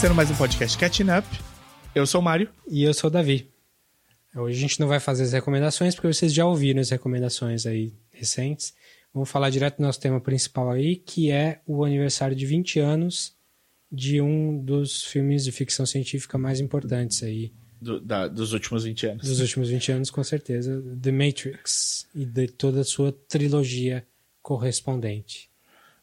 Começando mais um podcast Catching Up. Eu sou o Mário. E eu sou o Davi. Hoje a gente não vai fazer as recomendações, porque vocês já ouviram as recomendações aí recentes. Vamos falar direto do nosso tema principal aí, que é o aniversário de 20 anos de um dos filmes de ficção científica mais importantes aí. Do, da, dos últimos 20 anos. Dos últimos 20 anos, com certeza. The Matrix. E de toda a sua trilogia correspondente.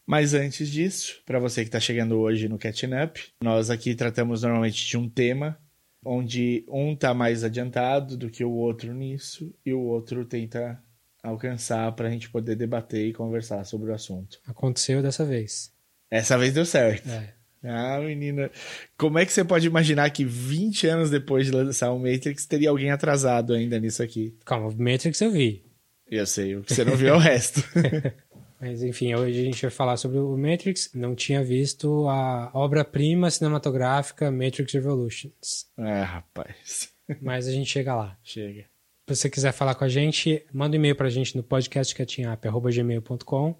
Mas antes disso, para você que está chegando hoje no Catching Up, nós aqui tratamos normalmente de um tema onde um está mais adiantado do que o outro nisso e o outro tenta alcançar para a gente poder debater e conversar sobre o assunto. Aconteceu dessa vez. Essa vez deu certo. É. Ah, menina, como é que você pode imaginar que 20 anos depois de lançar o Matrix teria alguém atrasado ainda nisso aqui? Calma, Matrix eu vi. Eu sei, o que você não viu é o resto. Mas enfim, hoje a gente vai falar sobre o Matrix. Não tinha visto a obra-prima cinematográfica Matrix Revolutions. É, rapaz. Mas a gente chega lá. Chega. Se você quiser falar com a gente, manda um e-mail pra gente no podcastcatchingup.gmail.com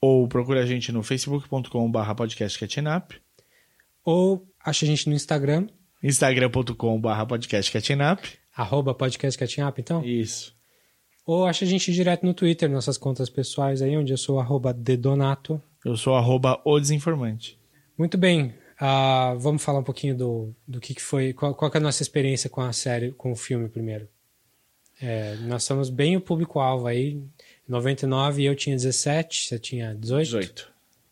Ou procura a gente no facebook.com.br podcastcatchingup ou acha a gente no Instagram, instagram.com.br podcastcatchingup arroba podcastcatchingup, então. Isso. Ou acha a gente direto no Twitter, nossas contas pessoais aí, onde eu sou arroba dedonato. Eu sou arroba o desinformante. Muito bem, ah, vamos falar um pouquinho do, do que, que foi, qual, qual que é a nossa experiência com a série, com o filme primeiro. É, nós somos bem o público-alvo aí. Em 99 eu tinha 17, você tinha 18? 18.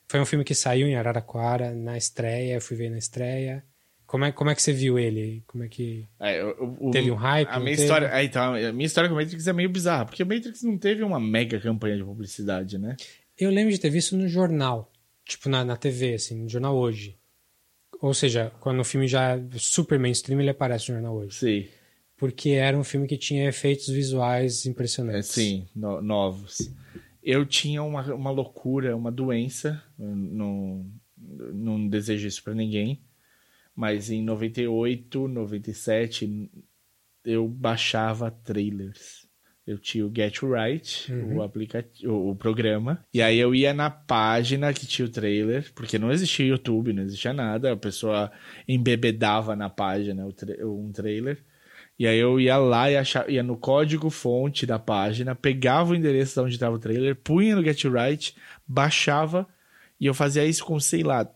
Foi um filme que saiu em Araraquara na estreia, eu fui ver na estreia. Como é, como é que você viu ele? Como é que. É, o, Teve um hype, A minha teve? história, é, então, a minha história com o Matrix é meio bizarra, porque o Matrix não teve uma mega campanha de publicidade, né? Eu lembro de ter visto no jornal, tipo na, na TV, assim, no jornal hoje. Ou seja, quando o filme já é super mainstream, ele aparece no jornal hoje. Sim. Porque era um filme que tinha efeitos visuais É, impressionantes. sim, no- novos. Eu tinha uma, uma loucura, uma doença, não, não desejo isso pra ninguém, mas em 98, 97, eu baixava trailers. Eu tinha o Get Right, o, aplicativo, o, programa, e aí eu ia na página que tinha o trailer, porque não existia YouTube, não existia nada, a pessoa embebedava na página um trailer. E aí eu ia lá e achava, ia no código fonte da página, pegava o endereço de onde estava o trailer, punha no Get Right, baixava, e eu fazia isso com, sei lá,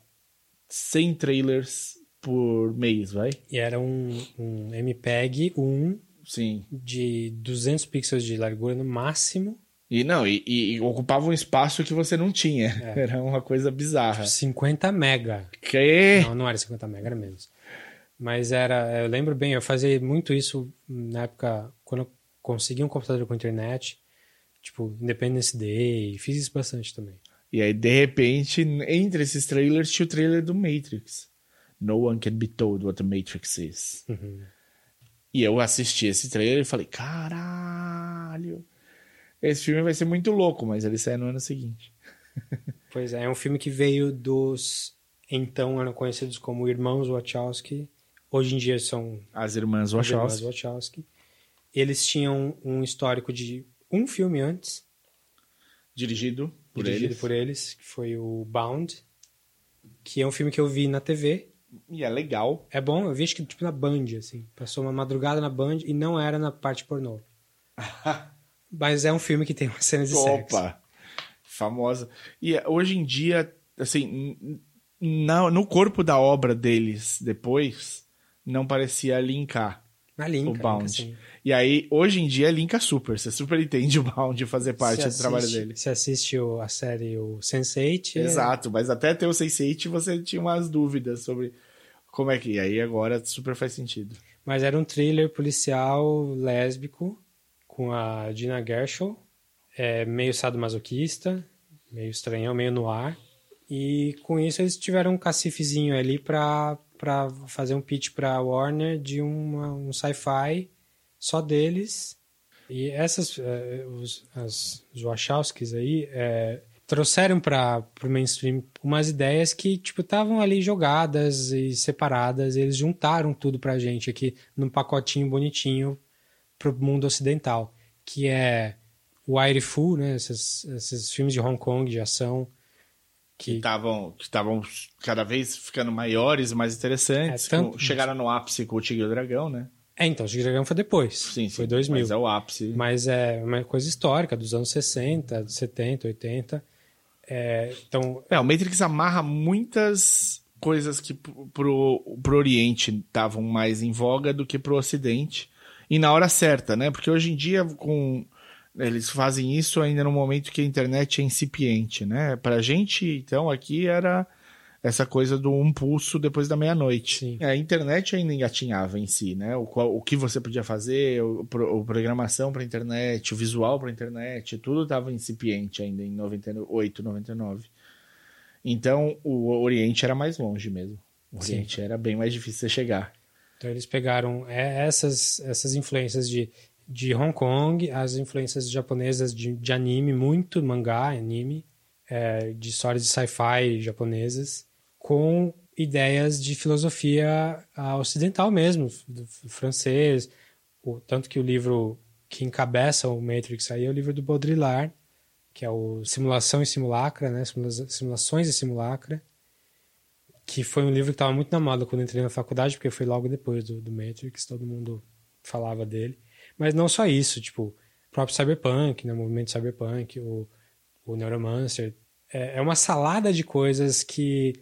100 trailers por mês, vai? E era um, um MPEG 1 Sim. de 200 pixels de largura no máximo, E não, e, e- ocupava um espaço que você não tinha. Era uma coisa bizarra. 50 mega. Que? Não, não era 50 mega, era menos. Mas era, eu lembro bem, eu fazia muito isso na época, quando eu consegui um computador com internet, tipo, Independence Day, fiz isso bastante também. E aí, de repente, entre esses trailers, tinha o trailer do Matrix. No one can be told what the Matrix is. E eu assisti esse trailer e falei, caralho, esse filme vai ser muito louco, mas ele sai no ano seguinte. Pois é, é um filme que veio dos, então eram conhecidos como Irmãos Wachowski, hoje em dia são As irmãs os Irmãos Wachowski. Wachowski. Eles tinham um histórico de um filme antes, Dirigido por dirigido eles. por eles, que foi o Bound, que é um filme que eu vi na TV, E é legal. É bom, eu vi acho que tipo na Band, assim. Passou uma madrugada na Band e não era na parte pornô. Mas é um filme que tem uma cena de sexo. Opa! Famosa. E eh, hoje em dia, assim, na- no corpo da obra deles depois, não parecia linkar Na linka, o Bound. linka, sim. E aí, hoje em dia, linka super. Você super entende o Bound fazer parte Você do trabalho assiste- dele. Você assiste o- a série o Sense8. é- Exato, mas até ter o Sense8 você tinha umas dúvidas sobre como é que. E aí agora super faz sentido. Mas era um thriller policial lésbico com a Gina Gershon, é, meio sadomasoquista, meio estranhão, meio no ar. E com isso eles tiveram um cacifezinho ali pra, pra fazer um pitch pra Warner de uma, um sci-fi só deles. E essas, eh, os, as, os Wachowskis aí, eh, trouxeram para o mainstream umas ideias que tipo estavam ali jogadas e separadas. E eles juntaram tudo pra gente aqui num pacotinho bonitinho pro mundo ocidental, que é o Aire Fu, né? Esses, esses filmes de Hong Kong de ação que estavam que estavam cada vez ficando maiores, mais interessantes. É, tanto- chegaram no ápice com o Tigre e o Dragão, né? É, então, o Tigre e o Dragão foi depois. Sim, sim. Foi 2000. Mas é o ápice. Mas é uma coisa histórica, dos anos 60, 70, 80. É, então, É, o Matrix amarra muitas coisas que pro, pro Oriente estavam mais em voga do que pro Ocidente. E na hora certa, né? Porque hoje em dia, com eles fazem isso ainda no momento que a internet é incipiente, né? Pra gente, então, aqui era essa coisa do um pulso depois da meia-noite. Sim. É, A internet ainda engatinhava em si, né? O, qual- o que você podia fazer, o, o programação para internet, o visual para internet, tudo estava incipiente ainda em 98, 99. Então, o Oriente era mais longe mesmo. O Sim. Oriente era bem mais difícil de chegar. então eles pegaram é, essas, essas influências de, de Hong Kong, as influências japonesas de, de anime, muito mangá, anime, é, de histórias de sci-fi japonesas, com ideias de filosofia ah, ocidental mesmo, do francês. O, tanto que o livro que encabeça o Matrix aí é o livro do Baudrillard, que é o Simulação e Simulacra, né? Simula- Simulações e Simulacra, que foi um livro que estava muito na moda quando entrei na faculdade, porque foi logo depois do, do Matrix, todo mundo falava dele. Mas não só isso, tipo, o próprio Cyberpunk, né? o movimento Cyberpunk, o, o Neuromancer. É, é uma salada de coisas que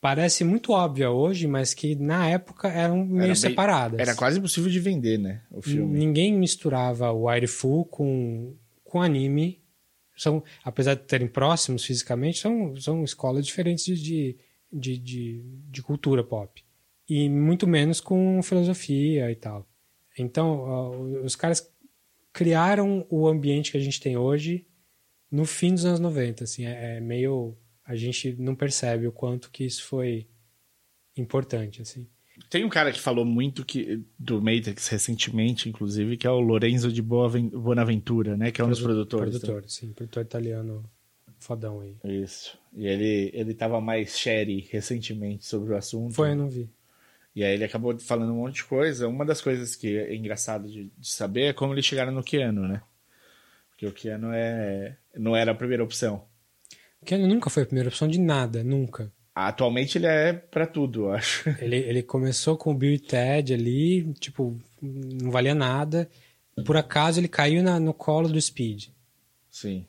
parece muito óbvia hoje, mas que na época eram meio bem- separadas. Era quase impossível de vender, né? O filme. Ninguém misturava o Waifu com, com anime. São, apesar de terem próximos fisicamente, são, são escolas diferentes de, de, de, de cultura pop. E muito menos com filosofia e tal. Então, os caras criaram o ambiente que a gente tem hoje no fim dos anos 90. Assim, é, é meio. A gente não percebe o quanto que isso foi importante. Assim. Tem um cara que falou muito que, do Matrix recentemente, inclusive, que é o Lorenzo de Bonaventura, né? Que é um dos produtores. Produtor, sim, produtor italiano fodão aí. Isso. E ele, ele tava mais sherry recentemente sobre o assunto. Foi, eu não vi. E aí ele acabou falando um monte de coisa. Uma das coisas que é engraçado de, de saber é como eles chegaram no Keanu, né? Porque o Keanu é, não era a primeira opção. O Keanu nunca foi a primeira opção de nada, nunca. Atualmente ele é pra tudo, eu acho. Ele, ele começou com o Bill e Ted ali, tipo, não valia nada. Por acaso ele caiu na- no colo do Speed. Sim.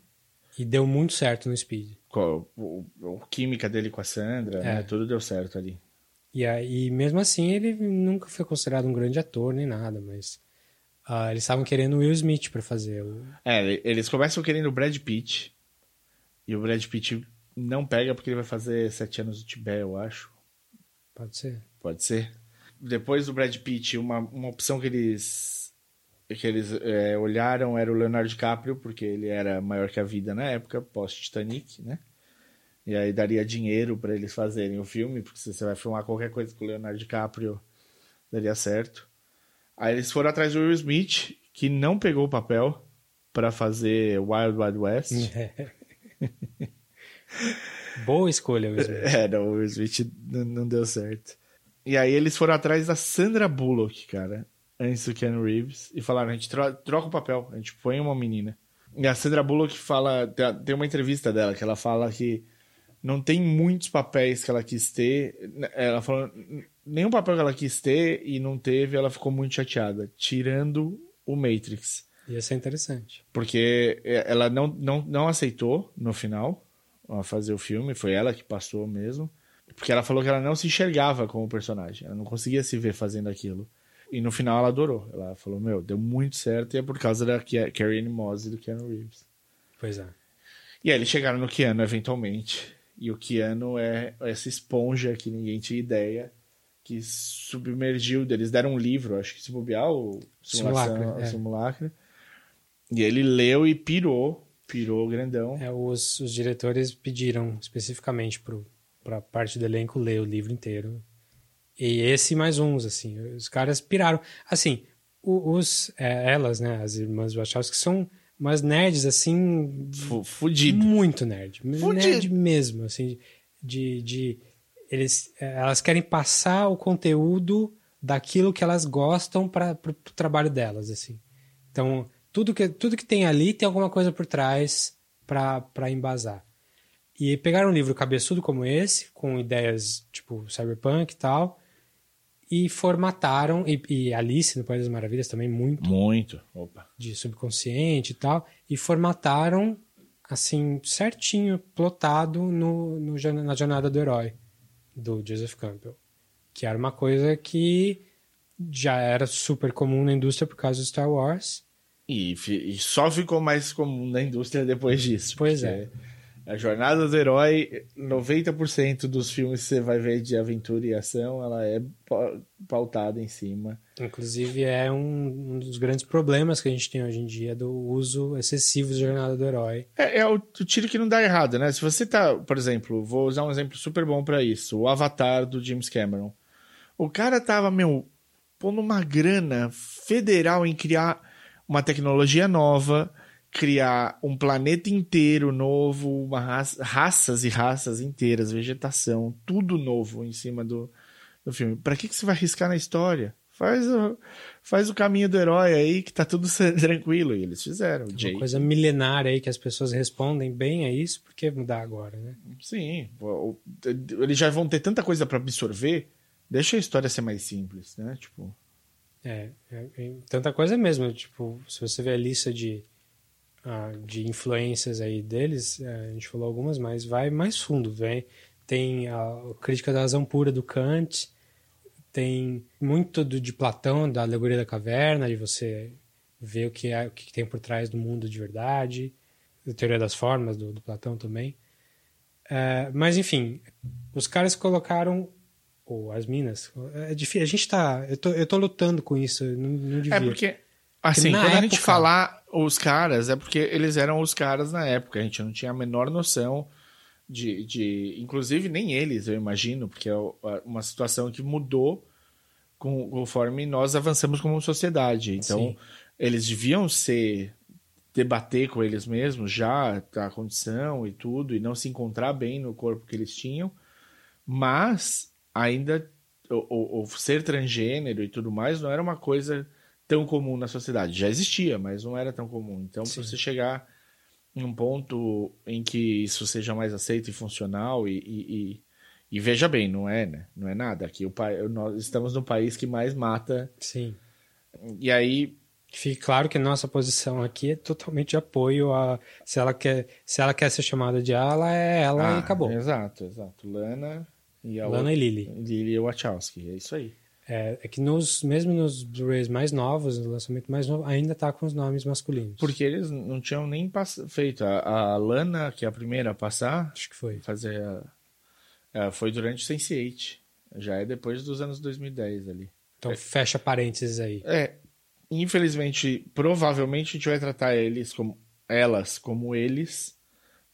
E deu muito certo no Speed. O, o- a química dele com a Sandra, É. né? Tudo deu certo ali. E aí, mesmo assim, ele nunca foi considerado um grande ator nem nada, mas ah, eles estavam querendo o Will Smith pra fazer. O... É, eles começam querendo o Brad Pitt. E o Brad Pitt não pega porque ele vai fazer sete anos no Tibete, eu acho. Pode ser. Pode ser. Depois do Brad Pitt, uma, uma opção que eles, que eles é, olharam era o Leonardo DiCaprio, porque ele era maior que a vida na época, pós-Titanic, né? E aí daria dinheiro para eles fazerem o filme, porque se você vai filmar qualquer coisa com o Leonardo DiCaprio, daria certo. Aí eles foram atrás do Will Smith, que não pegou o papel para fazer Wild Wild West. Boa escolha, Will Smith. É, não, o Will Smith não deu certo. E aí eles foram atrás da Sandra Bullock, cara, antes do Ken Reeves, e falaram, a gente tro- troca o papel, a gente põe uma menina. E a Sandra Bullock fala, tem uma entrevista dela que ela fala que não tem muitos papéis que ela quis ter. Ela falou, nenhum papel que ela quis ter e não teve, ela ficou muito chateada, tirando o Matrix. Ia ser interessante. Porque ela não, não, não aceitou no final fazer o filme, foi ela que passou mesmo. Porque ela falou que ela não se enxergava como personagem, ela não conseguia se ver fazendo aquilo. E no final ela adorou. Ela falou: Meu, deu muito certo e é por causa da Carrie Anne Moss e do Keanu Reeves. Pois é. E aí eles chegaram no Keanu eventualmente. E o Keanu é essa esponja que ninguém tinha ideia que submergiu. Eles deram um livro, acho que se bobear, o Simulacra, é. Simulacra. E ele leu e pirou, pirou grandão. É, os, os diretores pediram especificamente para a parte do elenco ler o livro inteiro. E esse mais uns, assim. Os caras piraram. Assim, os, é, elas, né, as irmãs Wachowski, são umas nerds, assim, Fu- Fudido. muito nerd. Fudido. Nerd mesmo, assim, de... de eles, é, elas querem passar o conteúdo daquilo que elas gostam para o trabalho delas, assim. Então, tudo que, tudo que tem ali tem alguma coisa por trás para embasar. E pegaram um livro cabeçudo como esse, com ideias tipo cyberpunk e tal, e formataram, e, e Alice no País das Maravilhas também, muito. Muito. Opa. De subconsciente e tal, e formataram, assim, certinho, plotado no, no, na Jornada do Herói, do Joseph Campbell. Que era uma coisa que já era super comum na indústria por causa do Star Wars. E, e só ficou mais comum na indústria depois disso. Pois é. A jornada do herói, 90% dos filmes que você vai ver de aventura e ação, ela é pautada em cima. Inclusive, é um, um dos grandes problemas que a gente tem hoje em dia do uso excessivo da jornada do herói. É, é o, o, tiro que não dá errado, né? Se você tá, por exemplo, vou usar um exemplo super bom para isso: o Avatar do James Cameron. O cara tava, meu, pondo uma grana federal em criar uma tecnologia nova criar um planeta inteiro novo, uma raça, raças e raças inteiras, vegetação, tudo novo em cima do, do filme. Para que, que você vai arriscar na história? Faz o, faz o caminho do herói aí que tá tudo tranquilo. E eles fizeram. É uma coisa milenária aí que as pessoas respondem bem a isso, por que mudar agora, né? Sim. Eles já vão ter tanta coisa para absorver, deixa a história ser mais simples, né? Tipo. É, é, é, tanta coisa mesmo. Tipo, se você vê a lista de ah, de influências aí deles, é, a gente falou algumas, mas vai mais fundo, vem tem a crítica da razão pura do Kant, tem muito do, de Platão, da alegoria da caverna, de você ver o que é o que tem por trás do mundo de verdade, a teoria das formas do, do Platão também. É, mas enfim, os caras colocaram ou as minas, é difícil. A gente tá, eu tô, eu tô lutando com isso, não, não devia. É porque assim, quando época, a gente falar os caras, é porque eles eram os caras na época, a gente não tinha a menor noção de. de inclusive, nem eles, eu imagino, porque é uma situação que mudou conforme nós avançamos como sociedade. Então, Sim. eles deviam ser. debater com eles mesmos já a condição e tudo, e não se encontrar bem no corpo que eles tinham, mas ainda. o ser transgênero e tudo mais não era uma coisa tão comum na sociedade. Já existia, mas não era tão comum. Então, para você chegar em um ponto em que isso seja mais aceito e funcional e, e, e, e veja bem, não é, né? Não é nada. Aqui o nós estamos no país que mais mata. Sim. E aí Fique claro que nossa posição aqui é totalmente de apoio a se ela quer se ela quer ser chamada de ela é ela ah, e acabou. Exato, exato. Lana e a Lana e Lily. Lily Wachowski, é isso aí. É, é, que nos, mesmo nos Blu-rays mais novos, no lançamento mais novo, ainda tá com os nomes masculinos. Porque eles não tinham nem feito. A, a, Lana, que é a primeira a passar. Acho que foi. Fazer a, a, foi durante o Sense8. Já é depois dos anos 2010 ali. Então é, fecha parênteses aí. É. Infelizmente, provavelmente a gente vai tratar eles como elas como eles.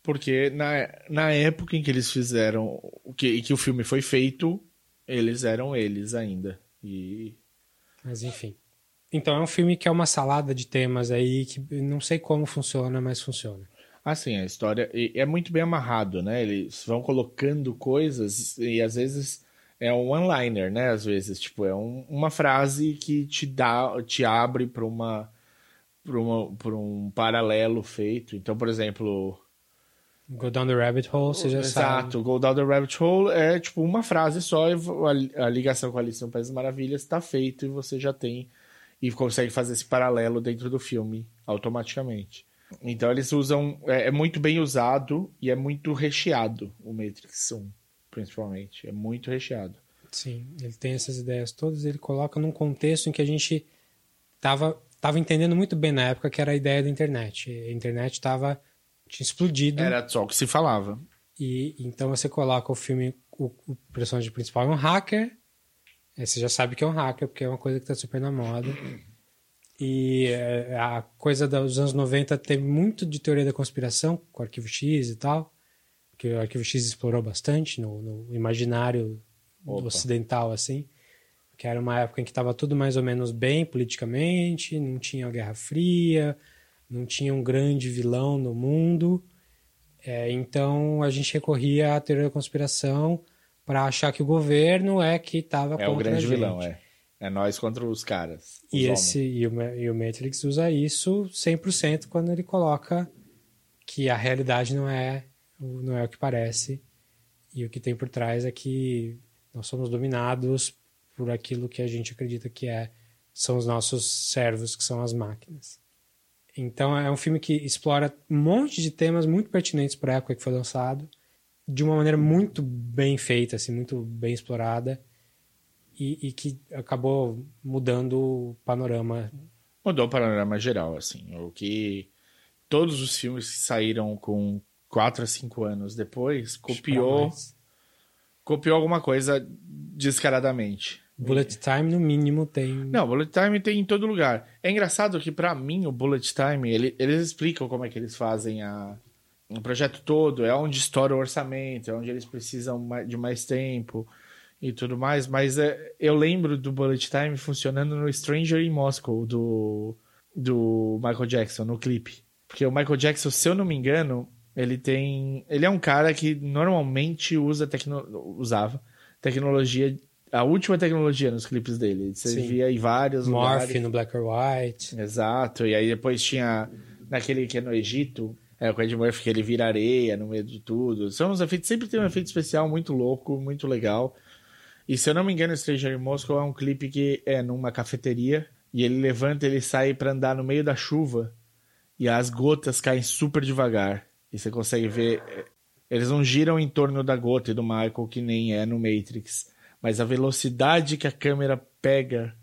Porque na, na época em que eles fizeram. Que, que o filme foi feito, eles eram eles ainda. E. Mas enfim. Então é um filme que é uma salada de temas aí que não sei como funciona, mas funciona. Assim, a história é muito bem amarrado, né? Eles vão colocando coisas e às vezes é um one-liner, né? Às vezes, tipo, é um, uma frase que te dá, te abre para uma para um paralelo feito. Então, por exemplo, Go down the rabbit hole, você já Exato, sabe. Exato, go down the rabbit hole é tipo uma frase só, a, ligação com a Alice no País das Maravilhas está feito e você já tem e consegue fazer esse paralelo dentro do filme automaticamente. Então eles usam, é, é muito bem usado e é muito recheado o Matrix 1, principalmente. É muito recheado. Sim, ele tem essas ideias todas, ele coloca num contexto em que a gente tava, tava entendendo muito bem na época que era a ideia da internet. A internet estava tinha explodido. Era só o que se falava. E então você coloca o filme, o, o personagem principal é um hacker. Aí você já sabe que é um hacker, porque é uma coisa que está super na moda. E é, a coisa dos anos 90 teve muito de teoria da conspiração, com o Arquivo X e tal, que o Arquivo X explorou bastante no, no imaginário ocidental, assim, que era uma época em que estava tudo mais ou menos bem politicamente, não tinha a Guerra Fria, não tinha um grande vilão no mundo. É, então a gente recorria à teoria da conspiração para achar que o governo é que estava é contra o grande a gente. vilão, é. É nós contra os caras. Os e, esse, e o, e, o, Matrix usa isso 100% quando ele coloca que a realidade não é não é o que parece. E o que tem por trás é que nós somos dominados por aquilo que a gente acredita que é são os nossos servos, que são as máquinas. Então é um filme que explora um monte de temas muito pertinentes para a época que foi lançado, de uma maneira muito bem feita, assim, muito bem explorada, e, e que acabou mudando o panorama. Mudou o panorama geral, assim. O que todos os filmes que saíram com 4 a 5 anos depois copiou copiou alguma coisa descaradamente. Bullet Time, no mínimo, tem. Não, Bullet Time tem em todo lugar. É engraçado que, para mim, o Bullet Time, ele, eles explicam como é que eles fazem a, o projeto todo, é onde estoura o orçamento, é onde eles precisam de mais tempo e tudo mais. Mas é, eu lembro do Bullet Time funcionando no Stranger in Moscow, do, do Michael Jackson, no clipe. Porque o Michael Jackson, se eu não me engano, ele tem. Ele é um cara que normalmente usa tecno, usava tecnologia a última tecnologia nos clipes dele. Você Sim. via em vários Morph lugares. no Black or White. Exato. E aí depois tinha naquele que é no Egito, é o Ed Murphy que ele vira areia no meio de tudo. São uns efeitos, sempre tem um efeito especial muito louco, muito legal. E se eu não me engano, Stranger in Moscow é um clipe que é numa cafeteria e ele levanta, ele sai para andar no meio da chuva e as gotas caem super devagar. E você consegue ver eles não giram em torno da gota e do Michael que nem é no Matrix mas a velocidade que a câmera pega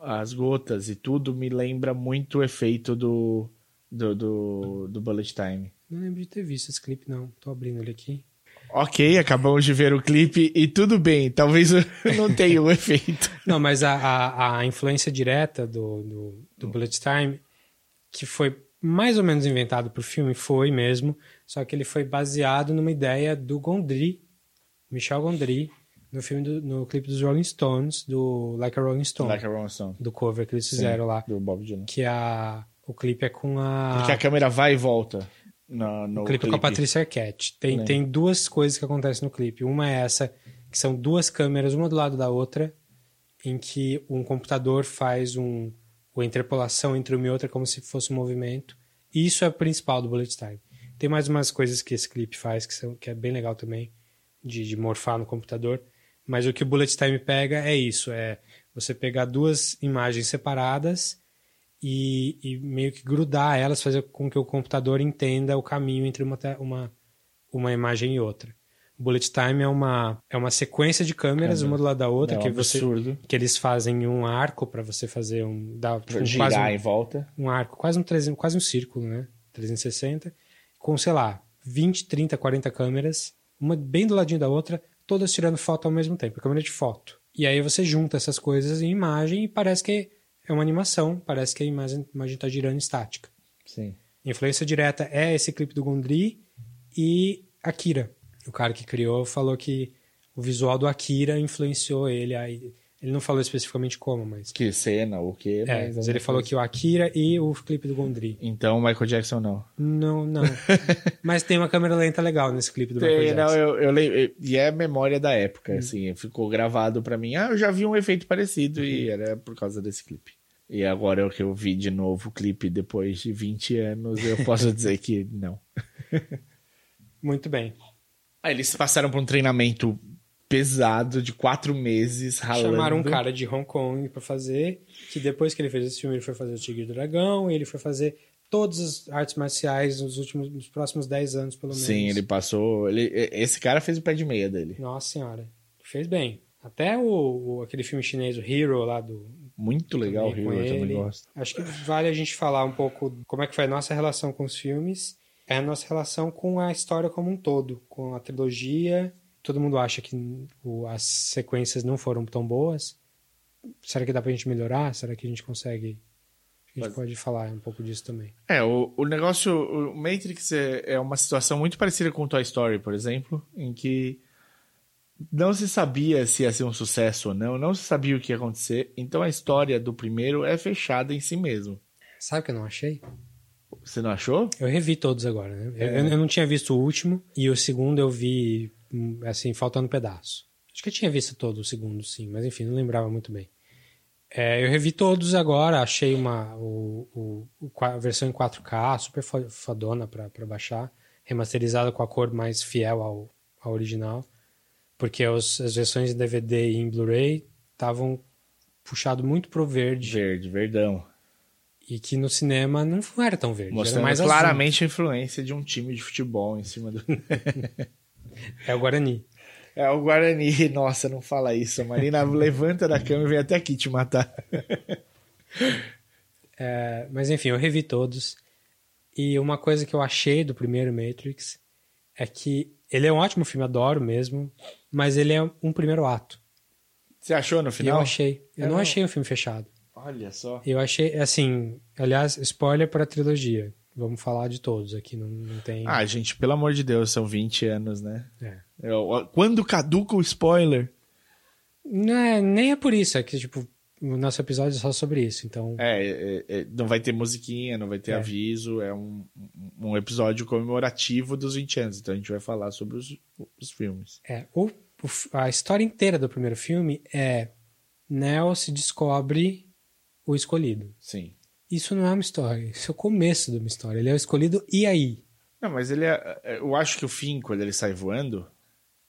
as gotas e tudo me lembra muito o efeito do, do, do, do Bullet Time. Não lembro de ter visto esse clipe, não. Tô abrindo ele aqui. Ok, acabamos de ver o clipe e tudo bem, talvez não tenha o efeito. Não, mas a, a, a influência direta do, do, do, Bullet Time, que foi mais ou menos inventado pro filme, foi mesmo, só que ele foi baseado numa ideia do Gondry, Michel Gondry, no filme do, no clipe dos Rolling Stones, do Like a Rolling Stone. Like a Rolling Stone. Do cover que eles fizeram Sim, lá. Do Bob Dylan. Que a, o clipe é com a. Porque a câmera vai e volta. No, no o clipe, clipe. é com a Patricia Arquette. Tem, tem duas coisas que acontecem no clipe. Uma é essa, que são duas câmeras, uma do lado da outra, em que um computador faz um, uma interpolação entre uma e outra como se fosse um movimento. E isso é o principal do Bullet Time. Tem mais umas coisas que esse clipe faz que, são, que é bem legal também, de, de morfar no computador. Mas o que o Bullet Time pega é isso: é você pegar duas imagens separadas e, e meio que grudar elas, fazer com que o computador entenda o caminho entre uma, uma, uma imagem e outra. O Bullet Time é uma, é uma sequência de câmeras, uma do lado da outra, é que, você, que eles fazem um arco para você fazer um. Dar, tipo, girar um, em volta. Um arco, quase um, quase um círculo, né? 360, com, sei lá, 20, 30, 40 câmeras, uma bem do ladinho da outra, todas tirando foto ao mesmo tempo, câmera de foto. E aí você junta essas coisas em imagem e parece que é uma animação, parece que a imagem está girando estática. Sim. Influência direta é esse clipe do Gondry e Akira. O cara que criou falou que o visual do Akira influenciou ele. Aí ele não falou especificamente como, mas. Que cena, o quê? É, mas, mas ele falou que o Akira e o clipe do Gondry. Então o Michael Jackson não. Não, não. mas tem uma câmera lenta legal nesse clipe do tem, Michael Jackson. Não, eu, eu lembro. E é memória da época, hum. assim. Ficou gravado pra mim. Ah, eu já vi um efeito parecido e era por causa desse clipe. E agora é o que eu vi de novo o clipe depois de 20 anos, eu posso dizer que não. Muito bem. Ah, eles passaram por um treinamento pesado de quatro meses ralando. Chamaram um cara de Hong Kong para fazer, que depois que ele fez esse filme, ele foi fazer o Tigre do Dragão, ele foi fazer todas as artes marciais nos últimos, nos próximos dez anos, pelo menos. Sim, ele passou. Ele, esse cara fez o pé de meia dele. Nossa senhora, fez bem. Até o, o aquele filme chinês, o Hero, lá do. Muito legal o Hero, eu também gosto. Acho que vale a gente falar um pouco como é que foi a nossa relação com os filmes, é a nossa relação com a história como um todo, com a trilogia todo mundo acha que o, as sequências não foram tão boas. Será que dá pra gente melhorar? Será que a gente consegue. A gente pode falar um pouco disso também. É, o, o negócio. O Matrix é, é uma situação muito parecida com o Toy Story, por exemplo, em que não se sabia se ia ser um sucesso ou não, não se sabia o que ia acontecer. Então a história do primeiro é fechada em si mesmo. Sabe o que eu não achei? Você não achou? Eu revi todos agora, né? É. Eu, eu, não tinha visto o último e o segundo eu vi assim, faltando um pedaço. Acho que eu tinha visto todo o segundo, sim, mas enfim, não lembrava muito bem. É, eu revi todos agora, achei uma o, o, a versão em 4K super fodona para baixar. remasterizado com a cor mais fiel ao, ao original, porque os, as versões em DVD e em Blu-ray estavam puxado muito pro verde. Verde, verdão. E que no cinema não era tão verde. Mostrando mais claramente azul. a influência de um time de futebol em cima do. É o Guarani. É o Guarani. Nossa, não fala isso. A Marina levanta da cama e vem até aqui te matar. É, mas enfim, eu revi todos. E uma coisa que eu achei do primeiro Matrix é que ele é um ótimo filme, adoro mesmo, mas ele é um primeiro ato. Você achou no final? eu achei. Eu É, não não. achei um filme fechado. Olha só. Eu achei, assim, aliás, spoiler para a trilogia. Vamos falar de todos aqui, não, não tem. Ah, gente, pelo amor de Deus, são 20 anos, né? É. Eu- quando caduca o spoiler? Não é, nem é por isso, é que, tipo, o nosso episódio é só sobre isso, então. É, é, é, não vai ter musiquinha, não vai ter É. aviso, é um, um episódio comemorativo dos 20 anos, então a gente vai falar sobre os, os filmes. É, o, o a história inteira do primeiro filme é Neo se descobre o escolhido. Sim. Isso não é uma história, isso é o começo de uma história. Ele é o escolhido e aí? Não, mas ele é. é, Eu acho que o fim, quando ele sai voando.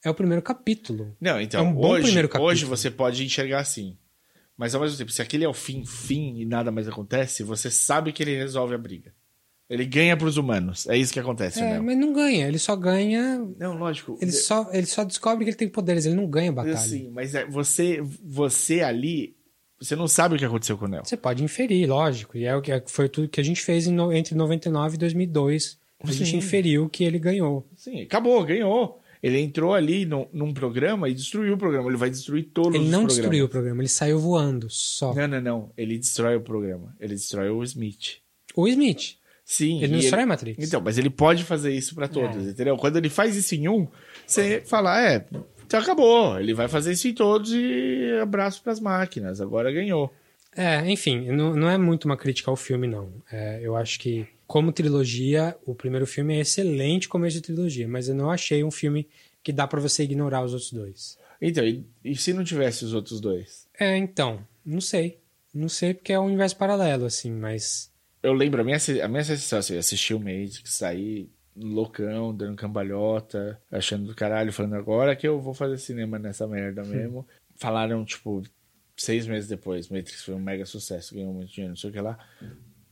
É o primeiro capítulo. Não, então, É um bom hoje, primeiro capítulo. hoje você pode enxergar assim. Mas ao mesmo tempo, se aquele é o fim, fim e nada mais acontece, você sabe que ele resolve a briga. Ele ganha pros humanos. É isso que acontece, É, né? mas não ganha, ele só ganha. Não, lógico. Ele só, ele só descobre que ele tem poderes, ele não ganha batalha. Sim, mas é, você, você ali, você não sabe o que aconteceu com o Neo. Você pode inferir, lógico. E é o que é- foi tudo que a gente fez no- entre 99 e 2002. A gente Sim. inferiu que ele ganhou. Sim, acabou, ganhou. Ele entrou ali num, num programa e destruiu o programa. Ele vai destruir todos Ele os não programas. destruiu o programa, ele saiu voando só. Não, não, não. Ele destrói o programa. Ele destrói o Smith. O Smith. Sim. Ele não destrói a Matrix. Então, mas ele pode fazer isso pra todos, É. entendeu? Quando ele faz isso em um, você fala, é, então acabou. Ele vai fazer isso em todos e abraço pras máquinas. Agora ganhou. É, enfim, não, não é muito uma crítica ao filme, não. É, eu acho que, como trilogia, o primeiro filme é excelente começo de trilogia, mas eu não achei um filme que dá pra você ignorar os outros dois. Então, e, e se não tivesse os outros dois? É, então, não sei. Não sei porque é um universo paralelo, assim, mas. Eu lembro, a minha, a minha sensação, assim, eu assisti o Matrix, saí loucão, dando cambalhota, achando do caralho, falando agora que eu vou fazer cinema nessa merda mesmo. Falaram, tipo, seis meses depois, Matrix foi um mega sucesso, ganhou muito dinheiro, não sei o que lá.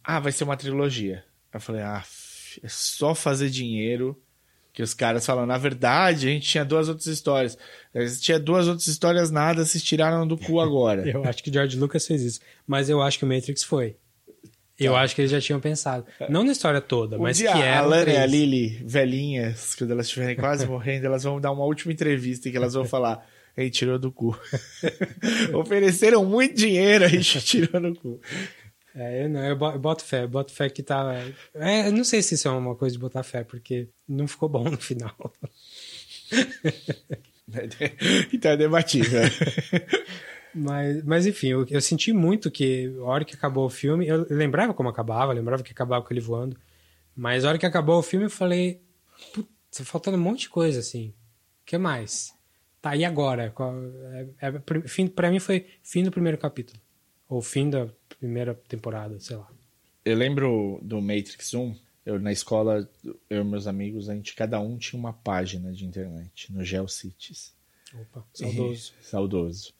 Ah, vai ser uma trilogia. Eu falei, ah, é só fazer dinheiro que os caras falam, na verdade, a gente tinha duas outras histórias. A gente tinha duas outras histórias, nada, se tiraram do cu agora. Eu acho que George Lucas fez isso. Mas eu acho que o Matrix foi. Eu acho que eles já tinham pensado. Não na história toda, Um mas dia que a era. Lana e a Lily, velhinhas, quando elas estiverem quase morrendo, elas vão dar uma última entrevista em que elas vão falar: a gente tirou do cu. Ofereceram muito dinheiro, a gente tirou do cu. É, eu não, eu bo- eu boto fé, eu boto fé que tá. É, eu não sei se isso é uma coisa de botar fé, porque não ficou bom no final. então é debatível. Mas, mas enfim, eu, eu senti muito que a hora que acabou o filme, eu lembrava como acabava, lembrava que acabava com ele voando, mas a hora que acabou o filme eu falei, putz, tá faltando um monte de coisa assim. O que mais? Tá, e agora? É, é, fim, pra mim foi fim do primeiro capítulo. Ou fim da primeira temporada, sei lá. Eu lembro do Matrix 1, eu na escola, eu e meus amigos, a gente cada um tinha uma página de internet no GeoCities. Opa, saudoso. E- saudoso.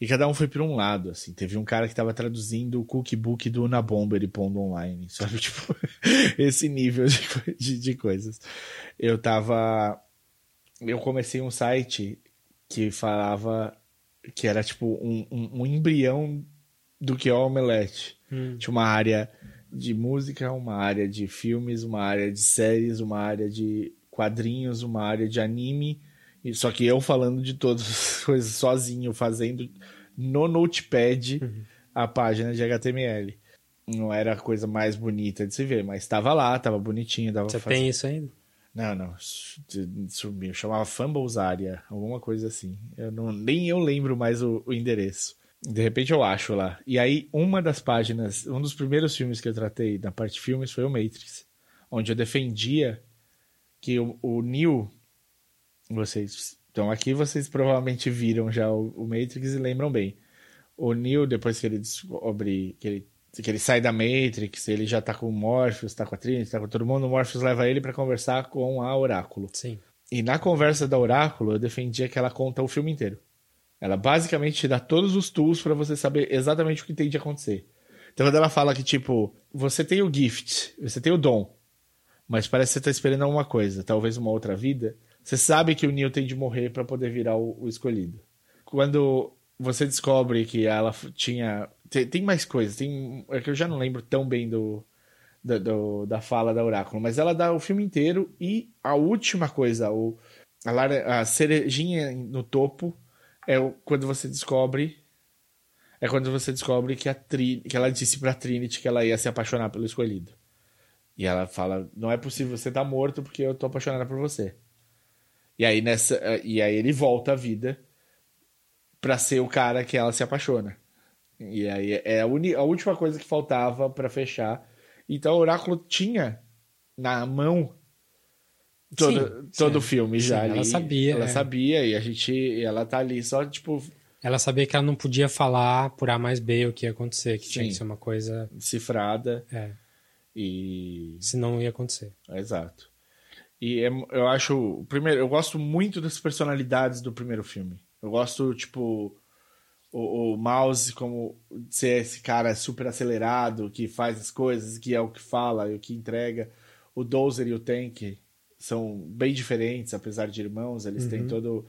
E cada um foi por um lado, assim. Teve um cara que tava traduzindo o cookbook do Unabomber e pondo online, sabe? Tipo, esse nível de, de, de coisas. Eu tava... Eu comecei um site que falava que era, tipo, um, um, um embrião do que é o Omelete. Hum. Tinha uma área de música, uma área de filmes, uma área de séries, uma área de quadrinhos, uma área de anime. Só que eu falando de todas as coisas sozinho, fazendo no Notepad a página de HTML. Não era a coisa mais bonita de se ver, mas estava lá, estava bonitinho. Dava Você tem isso ainda? Não, não. Sumiu. Chamava Fumblesaria, alguma coisa assim. Eu não, nem eu lembro mais o, o endereço. De repente eu acho lá. E aí, uma das páginas, um dos primeiros filmes que eu tratei na parte filmes foi o Matrix. Onde eu defendia que o, o Neo. Vocês estão aqui, vocês provavelmente viram já o, o Matrix e lembram bem. O Neo, depois que ele descobre que ele que ele sai da Matrix, ele já tá com o Morpheus, tá com a Trinity, tá com todo mundo, o Morpheus leva ele para conversar com a Oráculo. Sim. E na conversa da Oráculo, eu defendia que ela conta o filme inteiro. Ela basicamente te dá todos os tools para você saber exatamente o que tem de acontecer. Então quando ela fala que, tipo, você tem o gift, você tem o dom, mas parece que você tá esperando alguma coisa, talvez uma outra vida, você sabe que o Neo tem de morrer para poder virar o, o escolhido. Quando você descobre que ela tinha. Tem, tem, mais coisas, tem. É que eu já não lembro tão bem do, do, do, da fala da Oráculo, mas ela dá o filme inteiro e a última coisa, o, a, a cerejinha no topo, é o, quando você descobre. É quando você descobre que, a Tri, que ela disse pra Trinity que ela ia se apaixonar pelo escolhido. E ela fala: Não é possível você estar tá morto porque eu tô apaixonada por você. E aí, nessa, e aí ele volta à vida para ser o cara que ela se apaixona. E aí é a, a última coisa que faltava para fechar. Então o Oráculo tinha na mão todo, sim, todo sim. o filme já. Sim, ela sabia. Ela é. sabia e a gente. ela tá ali só, tipo. Ela sabia que ela não podia falar por A mais B o que ia acontecer, que tinha que ser uma coisa. Cifrada. É. E. Senão ia acontecer. Exato. E é, eu acho. Primeiro, eu gosto muito das personalidades do primeiro filme. Eu gosto, tipo, o, o Mouse como ser esse cara super acelerado, que faz as coisas, que é o que fala e o que entrega. O Dozer e o Tank são bem diferentes, apesar de irmãos, eles uhum. têm todo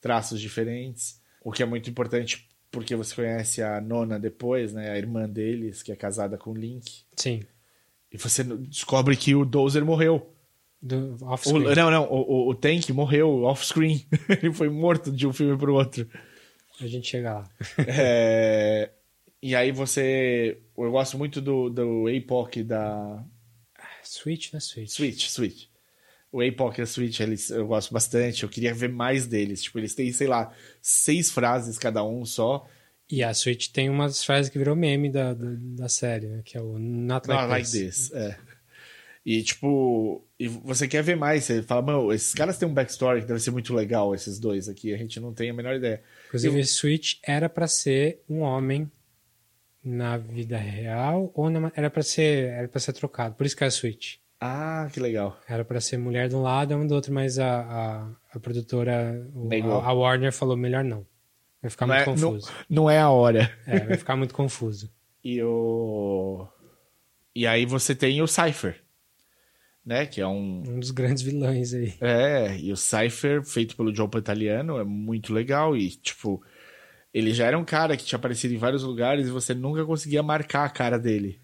traços diferentes. O que é muito importante porque você conhece a Nona depois, né? A irmã deles, que é casada com o Link. Sim. E você descobre que o Dozer morreu. Do o, não, não, o, o, Tank morreu off-screen. Ele foi morto de um filme pro outro. A gente chega lá. é... E aí você. Eu gosto muito do, do APOC da. Switch, né? Switch. Switch, Switch. O APOC e a Switch, eles, eu gosto bastante. Eu queria ver mais deles. Tipo, eles têm, sei lá, seis frases cada um só. E a Switch tem umas frases que virou meme da, da, da série, né? Que é o Not Like, Not like this. É. E, tipo, e você quer ver mais. Você fala, mano, esses caras têm um backstory que deve ser muito legal, esses dois aqui. A gente não tem a menor ideia. Inclusive, o Switch era para ser um homem na vida real ou na, era para ser era para ser trocado. Por isso que era Switch. Ah, que legal. Era para ser mulher de um lado e homem do outro, mas a, a, a produtora, a, a, Warner falou melhor não. Vai ficar não muito é, confuso. Não, não é a hora. É, vai ficar muito confuso. E o e aí você tem o Cypher né? Que é um. Um dos grandes vilões aí. É, e o Cypher, feito pelo Joe Pantaliano, é muito legal. E, tipo, ele já era um cara que tinha aparecido em vários lugares e você nunca conseguia marcar a cara dele.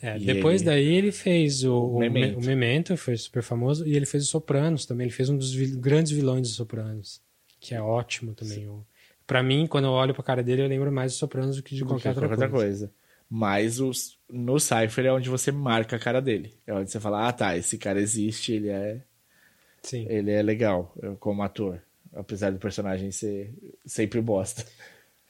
É, depois ele... daí ele fez o, o, Memento. o Memento, foi super famoso, e ele fez o Sopranos também. Ele fez um dos vil... grandes vilões dos Sopranos, que é ótimo também. O... Pra mim, quando eu olho pra cara dele, eu lembro mais dos Sopranos do que de qualquer, outra, outra coisa. coisa. Mas os, no Cypher é onde você marca a cara dele. É onde você fala, ah tá, esse cara existe, ele é. Sim. Ele é legal como ator. Apesar do personagem ser sempre bosta.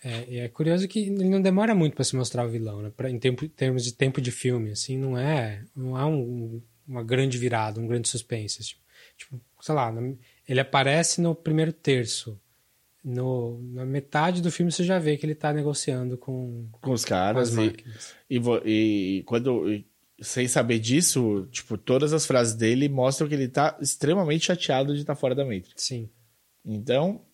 É, e é curioso que ele não demora muito para se mostrar o vilão, né? Pra, em tempo, termos de tempo de filme, assim, não é, não há um, uma grande virada, um grande suspense. Tipo, tipo sei lá, ele aparece no primeiro terço no, na metade do filme você já vê que ele tá negociando com, com os caras. Com e, e, e, quando. sem saber disso, tipo, todas as frases dele mostram que ele tá extremamente chateado de estar tá fora da Matrix. Sim. Então,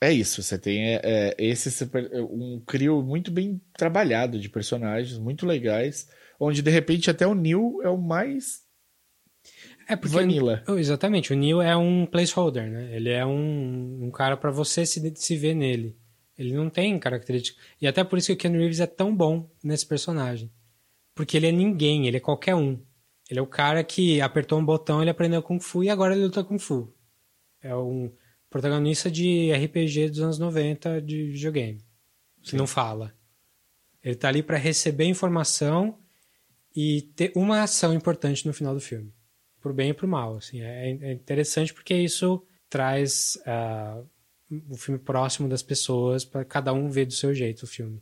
é isso. Você tem é, é esse um crio muito bem trabalhado de personagens, muito legais, onde de repente até o Neil é o mais é porque Vanilla. O, exatamente, o Neil é um placeholder, né? Ele é um, um cara para você se, se ver nele. Ele não tem características. E até por isso que o Ken Reeves é tão bom nesse personagem. Porque ele é ninguém, ele é qualquer um. Ele é o cara que apertou um botão, ele aprendeu Kung Fu e agora ele luta Kung Fu. É um protagonista de RPG dos anos 90 de videogame. Que Sim. não fala. Ele tá ali para receber informação e ter uma ação importante no final do filme pro bem e pro mal. Assim. É, é interessante porque isso traz uh, o filme próximo das pessoas para cada um ver do seu jeito o filme.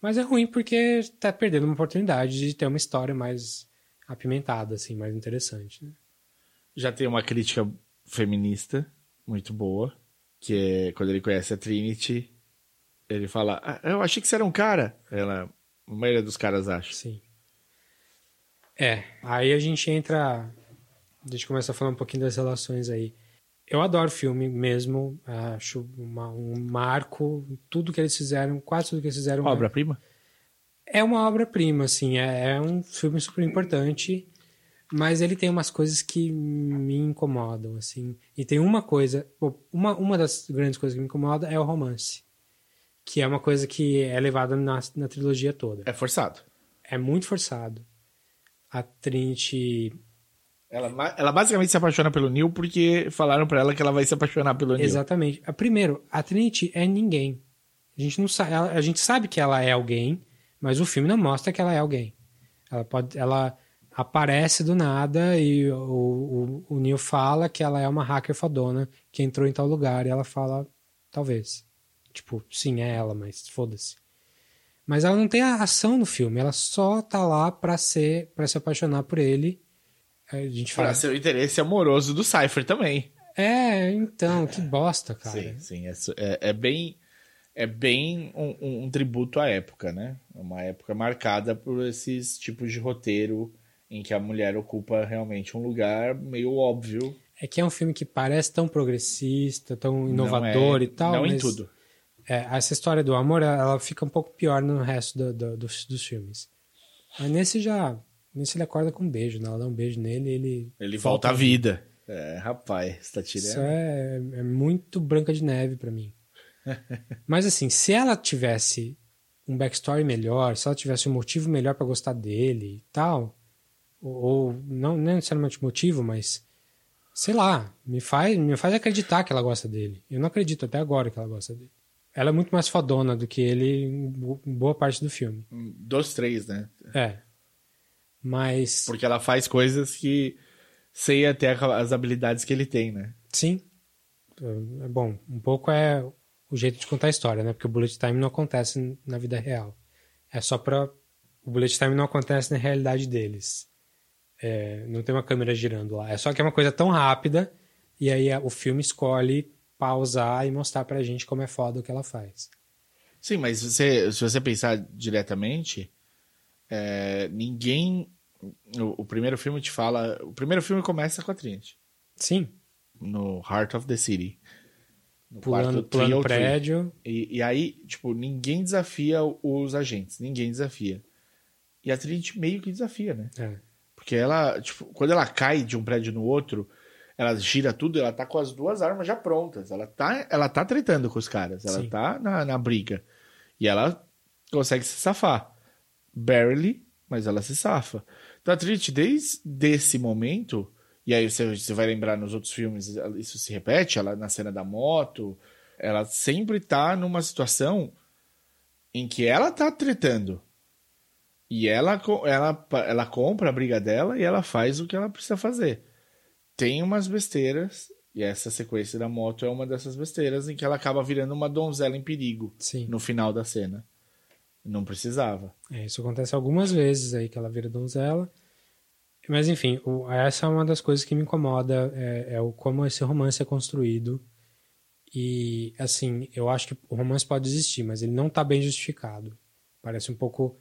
Mas é ruim porque está perdendo uma oportunidade de ter uma história mais apimentada, assim, mais interessante. Né? Já tem uma crítica feminista muito boa, que é quando ele conhece a Trinity, ele fala: ah, Eu achei que você era um cara. Ela, a maioria dos caras acha. Sim. É, aí a gente entra. A gente começa a falar um pouquinho das relações aí. Eu adoro filme mesmo, acho uma, um marco, tudo que eles fizeram, quase tudo que eles fizeram. Obra-prima? É uma obra-prima, assim, é, é um filme super importante, mas ele tem umas coisas que me incomodam, assim. E tem uma coisa, uma, uma das grandes coisas que me incomoda é o romance, que é uma coisa que é levada na, na trilogia toda. É forçado. É muito forçado. A Trinity ela, ela basicamente se apaixona pelo Neil porque falaram para ela que ela vai se apaixonar pelo Neil. Exatamente. Primeiro, a Trinity é ninguém. A gente não sabe, a gente sabe que ela é alguém, mas o filme não mostra que ela é alguém. Ela pode, ela aparece do nada e o, o, o Neil fala que ela é uma hacker fodona que entrou em tal lugar e ela fala talvez. Tipo, sim, é ela, mas foda-se. Mas ela não tem a ação no filme, ela só tá lá pra ser para se apaixonar por ele a gente fala... Pra ser o interesse amoroso do Cypher também. É, então, que bosta, cara. Sim, sim. É, é, é bem, é bem um, um, tributo à época, né? Uma época marcada por esses tipos de roteiro em que a mulher ocupa realmente um lugar meio óbvio. É que é um filme que parece tão progressista, tão inovador é, e tal. Não em tudo. É, essa história do amor, ela fica um pouco pior no resto do, do, dos, dos filmes. Mas nesse já Nisso ele acorda com um beijo, né? Ela dá um beijo nele e ele. Ele volta à vida. É, rapaz, você tá tirando. Isso é, é muito branca de neve para mim. Mas assim, se ela tivesse um backstory melhor, se ela tivesse um motivo melhor para gostar dele e tal, ou, ou não, não necessariamente motivo, mas sei lá, me faz, me faz acreditar que ela gosta dele. Eu não acredito até agora que ela gosta dele. Ela é muito mais fodona do que ele em boa parte do filme. Dos três, né? É. Mas. Porque ela faz coisas que sei até as habilidades que ele tem, né? Sim. É bom, um pouco é o jeito de contar a história, né? Porque o bullet time não acontece na vida real. É só pra. O bullet time não acontece na realidade deles. É, não tem uma câmera girando lá. É só que é uma coisa tão rápida e aí o filme escolhe pausar e mostrar pra gente como é foda o que ela faz. Sim, mas você, se você pensar diretamente, é, ninguém o, o, primeiro filme te fala. O primeiro filme começa com a Trinity. Sim. No Heart of the City. No pulando, quarto pulando prédio. E, e, aí, tipo, ninguém desafia os agentes. Ninguém desafia. E a Trinity meio que desafia, né? É. Porque ela, tipo, quando ela cai de um prédio no outro, ela gira tudo, ela tá com as duas armas já prontas. Ela tá, ela tá tretando com os caras. Ela Sim. tá na, na briga. E ela consegue se safar. Barely, mas ela se safa. Então a Trinity, desde esse momento, e aí você, você vai lembrar nos outros filmes, isso se repete, ela na cena da moto, ela sempre tá numa situação em que ela tá tretando. E ela, ela, ela compra a briga dela e ela faz o que ela precisa fazer. Tem umas besteiras, e essa sequência da moto é uma dessas besteiras, em que ela acaba virando uma donzela em perigo Sim. no final da cena. Não precisava. É, isso acontece algumas vezes aí que ela vira donzela. Mas enfim, o, essa é uma das coisas que me incomoda, é, é, o como esse romance é construído. E assim, eu acho que o romance pode existir, mas ele não está bem justificado. Parece um pouco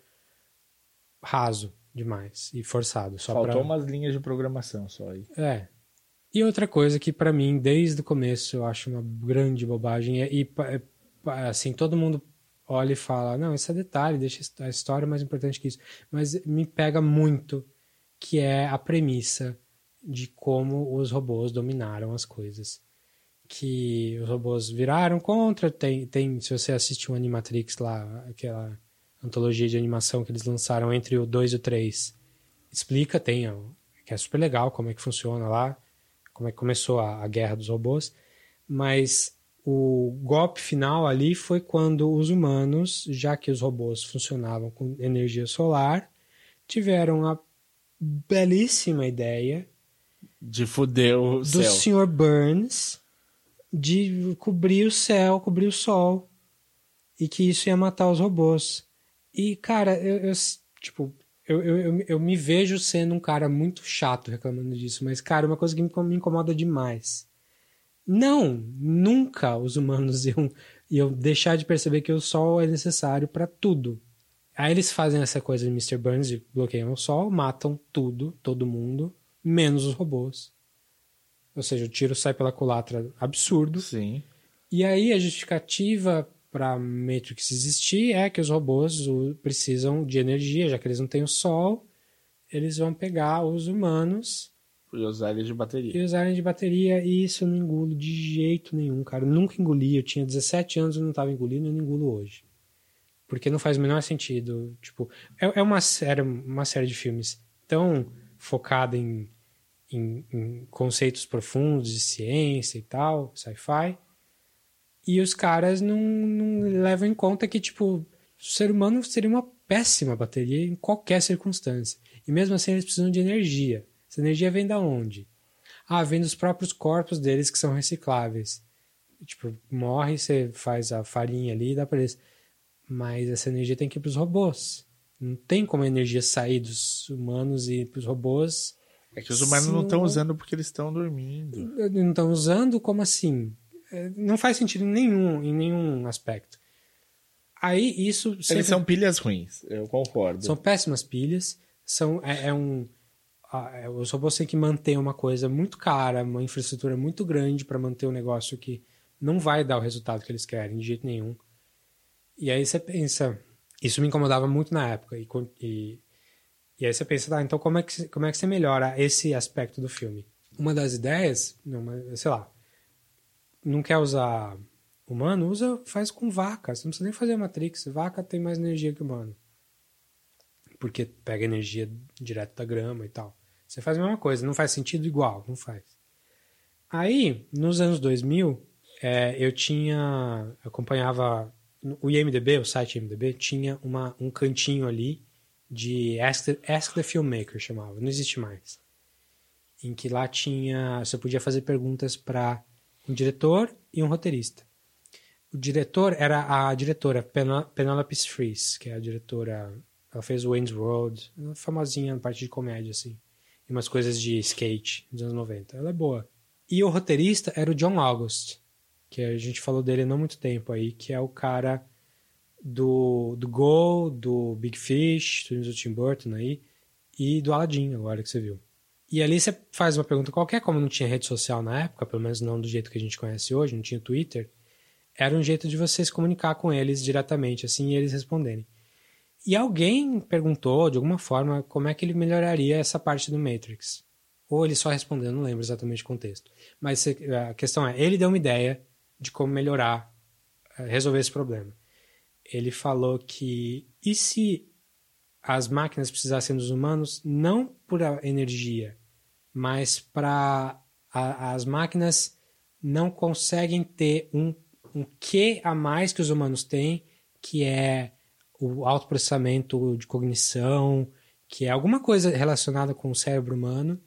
raso demais e forçado. Só Faltou pra... umas linhas de programação só aí. É. E outra coisa que para mim, desde o começo, eu acho uma grande bobagem, é, e assim, todo mundo olha e fala: não, isso é detalhe, deixa a história mais importante que isso. Mas me pega muito que é a premissa de como os robôs dominaram as coisas. Que os robôs viraram contra. Tem, tem se você assistiu o Animatrix lá, aquela antologia de animação que eles lançaram entre o 2 e o 3, explica, tem, que é super legal como é que funciona lá, como é que começou a, a guerra dos robôs. Mas o golpe final ali foi quando os humanos, já que os robôs funcionavam com energia solar, tiveram a belíssima ideia de foder o do céu. Sr. Burns de cobrir o céu, cobrir o sol e que isso ia matar os robôs. E cara, eu, eu tipo, eu, eu, eu, me vejo sendo um cara muito chato reclamando disso, mas cara, uma coisa que me incomoda demais não, nunca os humanos iam, iam deixar de perceber que o Sol é necessário para tudo. Aí eles fazem essa coisa de Mr. Burns e bloqueiam o sol, matam tudo, todo mundo, menos os robôs. Ou seja, o tiro sai pela culatra absurdo. Sim. E aí a justificativa para Matrix existir é que os robôs precisam de energia, já que eles não têm o sol, eles vão pegar os humanos E usar ele de bateria. e usarem de bateria, e isso eu não engulo de jeito nenhum, cara. Eu nunca engoli, eu tinha 17 anos e não tava engolindo, eu não engulo hoje. Porque não faz o menor sentido. Tipo, é, é uma, série, uma série de filmes tão focada em, em, em conceitos profundos de ciência e tal, sci-fi, e os caras não, não levam em conta que, tipo, o ser humano seria uma péssima bateria em qualquer circunstância. E mesmo assim eles precisam de energia. Essa energia vem da onde? Ah, vem dos próprios corpos deles que são recicláveis. Tipo, morre, você faz a farinha ali e dá pra eles. Mas essa energia tem que ir pros robôs. Não tem como a energia sair dos humanos e ir pros robôs. É que os humanos não estão Sim. usando porque eles estão dormindo. Não estão usando? Como assim? É, Não faz sentido nenhum, em nenhum aspecto. Aí isso sempre Eles são pilhas ruins, eu concordo. São péssimas pilhas. São, é, é um, ah, é, os robôs têm que manter uma coisa muito cara, uma infraestrutura muito grande para manter um negócio que não vai dar o resultado que eles querem, de jeito nenhum. E aí você pensa. Isso me incomodava muito na época. E, e, e aí você pensa, tá, então como é, que, como é que você melhora esse aspecto do filme? Uma das ideias, mas, sei lá, não quer usar humano, usa, faz com vaca. Você não precisa nem fazer Matrix. Vaca tem mais energia que humano. Porque pega energia direto da grama e tal. Você faz a mesma coisa, não faz sentido igual, não faz. Aí, nos anos 2000, é, eu tinha. acompanhava. O IMDB, o site IMDB, tinha uma, um cantinho ali de Ask the, Ask the Filmmaker, chamava. Não existe mais. Em que lá tinha. Você podia fazer perguntas para um diretor e um roteirista. O diretor era a diretora Penelope Fries, que é a diretora. Ela fez Wayne's World, famosinha na parte de comédia, assim. Umas coisas de skate dos anos 90. Ela é boa. E o roteirista era o John August, que a gente falou dele não muito tempo aí, que é o cara do, do Go, do Big Fish, do Tim Burton aí, e do Aladdin, agora que você viu. E ali você faz uma pergunta qualquer, como não tinha rede social na época, pelo menos não do jeito que a gente conhece hoje, não tinha Twitter, era um jeito de você se comunicar com eles diretamente, assim, e eles responderem. E alguém perguntou, de alguma forma, como é que ele melhoraria essa parte do Matrix. Ou ele só respondeu, não lembro exatamente o contexto. Mas a questão é, ele deu uma ideia de como melhorar, eh, resolver esse problema. Ele falou que, e se as máquinas precisassem dos humanos, não por energia, mas para as máquinas não conseguem ter um, um que a mais que os humanos têm, que é o autoprocessamento de cognição, que é alguma coisa relacionada com o cérebro humano,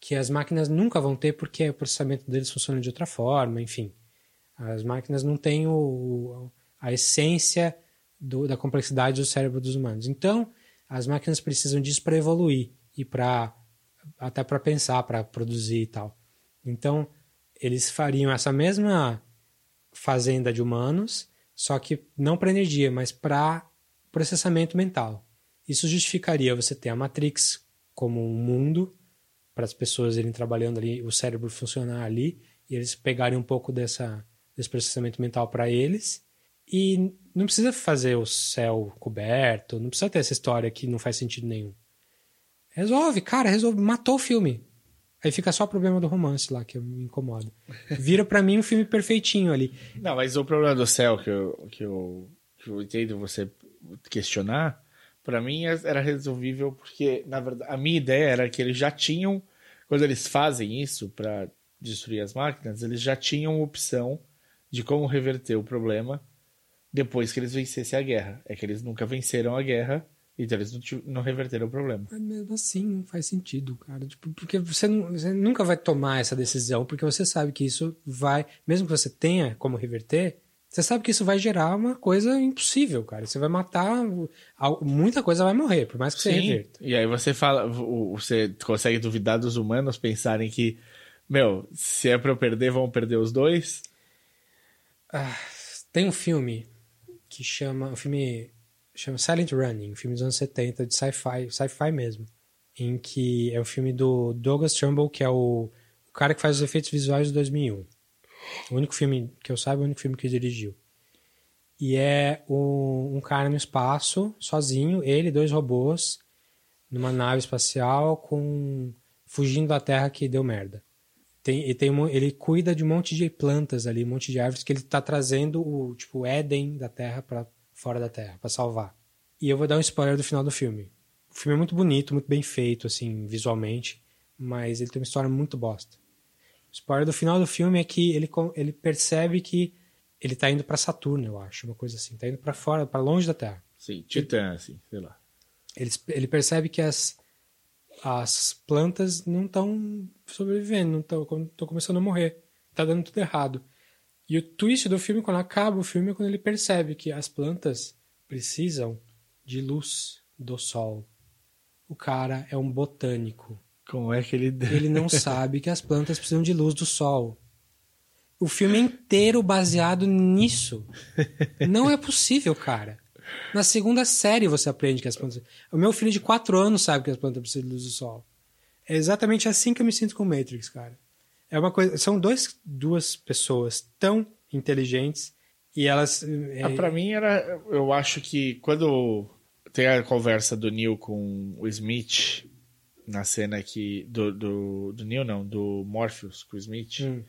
que as máquinas nunca vão ter porque o processamento deles funciona de outra forma, enfim. As máquinas não têm o, a essência do- da complexidade do cérebro dos humanos. Então, as máquinas precisam disso para evoluir e para até para pensar, para produzir e tal. Então, eles fariam essa mesma fazenda de humanos, só que não para energia, mas para processamento mental. Isso justificaria você ter a Matrix como um mundo para as pessoas irem trabalhando ali, o cérebro funcionar ali, e eles pegarem um pouco dessa, desse processamento mental para eles. E não precisa fazer o céu coberto, não precisa ter essa história que não faz sentido nenhum. Resolve, cara, resolve. Matou o filme. Aí fica só o problema do romance lá, que me incomoda. Vira pra mim um filme perfeitinho ali. Não, mas o problema do céu que eu, que eu, que eu entendo você questionar, pra mim é- era resolvível porque, na verdade, a minha ideia era que eles já tinham, quando eles fazem isso pra destruir as máquinas, eles já tinham opção de como reverter o problema depois que eles vencessem a guerra. É que eles nunca venceram a guerra, então eles não, não reverteram o problema. Mas mesmo assim não faz sentido, cara. Tipo, porque você, não- você nunca vai tomar essa decisão, porque você sabe que isso vai, mesmo que você tenha como reverter, você sabe que isso vai gerar uma coisa impossível, cara. Você vai matar, muita coisa vai morrer, por mais que você reverta. E aí você fala, o- você consegue duvidar dos humanos pensarem que, meu, se é pra eu perder, vão perder os dois? Ah, tem um filme que chama, um filme chama Silent Running, um filme dos anos 70 de sci-fi, sci-fi mesmo, em que é o filme do Douglas Trumbull, que é o, o cara que faz os efeitos visuais de 2001. O único filme que eu saiba, o único filme que dirigiu. E é um, um cara no espaço, sozinho, ele dois robôs, numa nave espacial, com fugindo da Terra que deu merda. Tem, e tem, ele cuida de um monte de plantas ali, um monte de árvores que ele está trazendo o tipo Éden da Terra para fora da Terra para salvar. E eu vou dar um spoiler do final do filme. O filme é muito bonito, muito bem feito assim visualmente, mas ele tem uma história muito bosta. O spoiler do final do filme é que ele ele percebe que ele tá indo para Saturno, eu acho, uma coisa assim, tá indo para fora, para longe da Terra. Sim, Titã, assim, sei lá. Ele, ele percebe que as as plantas não estão sobrevivendo, não estão começando a morrer. Tá dando tudo errado. E o twist do filme, quando acaba o filme, é quando ele percebe que as plantas precisam de luz do sol. O cara é um botânico. Como é que ele. Ele não sabe que as plantas precisam de luz do sol. O filme inteiro baseado nisso. Não é possível, cara. Na segunda série você aprende que as plantas. O meu filho de 4 anos sabe que as plantas precisam de luz do sol. É exatamente assim que eu me sinto com Matrix, cara. É uma coisa. São dois, duas pessoas tão inteligentes e elas. É... Ah, pra mim era. Eu acho que quando tem a conversa do Neil com o Smith na cena que. Do, do, do Neil, não, do Morpheus com o Smith. Hum.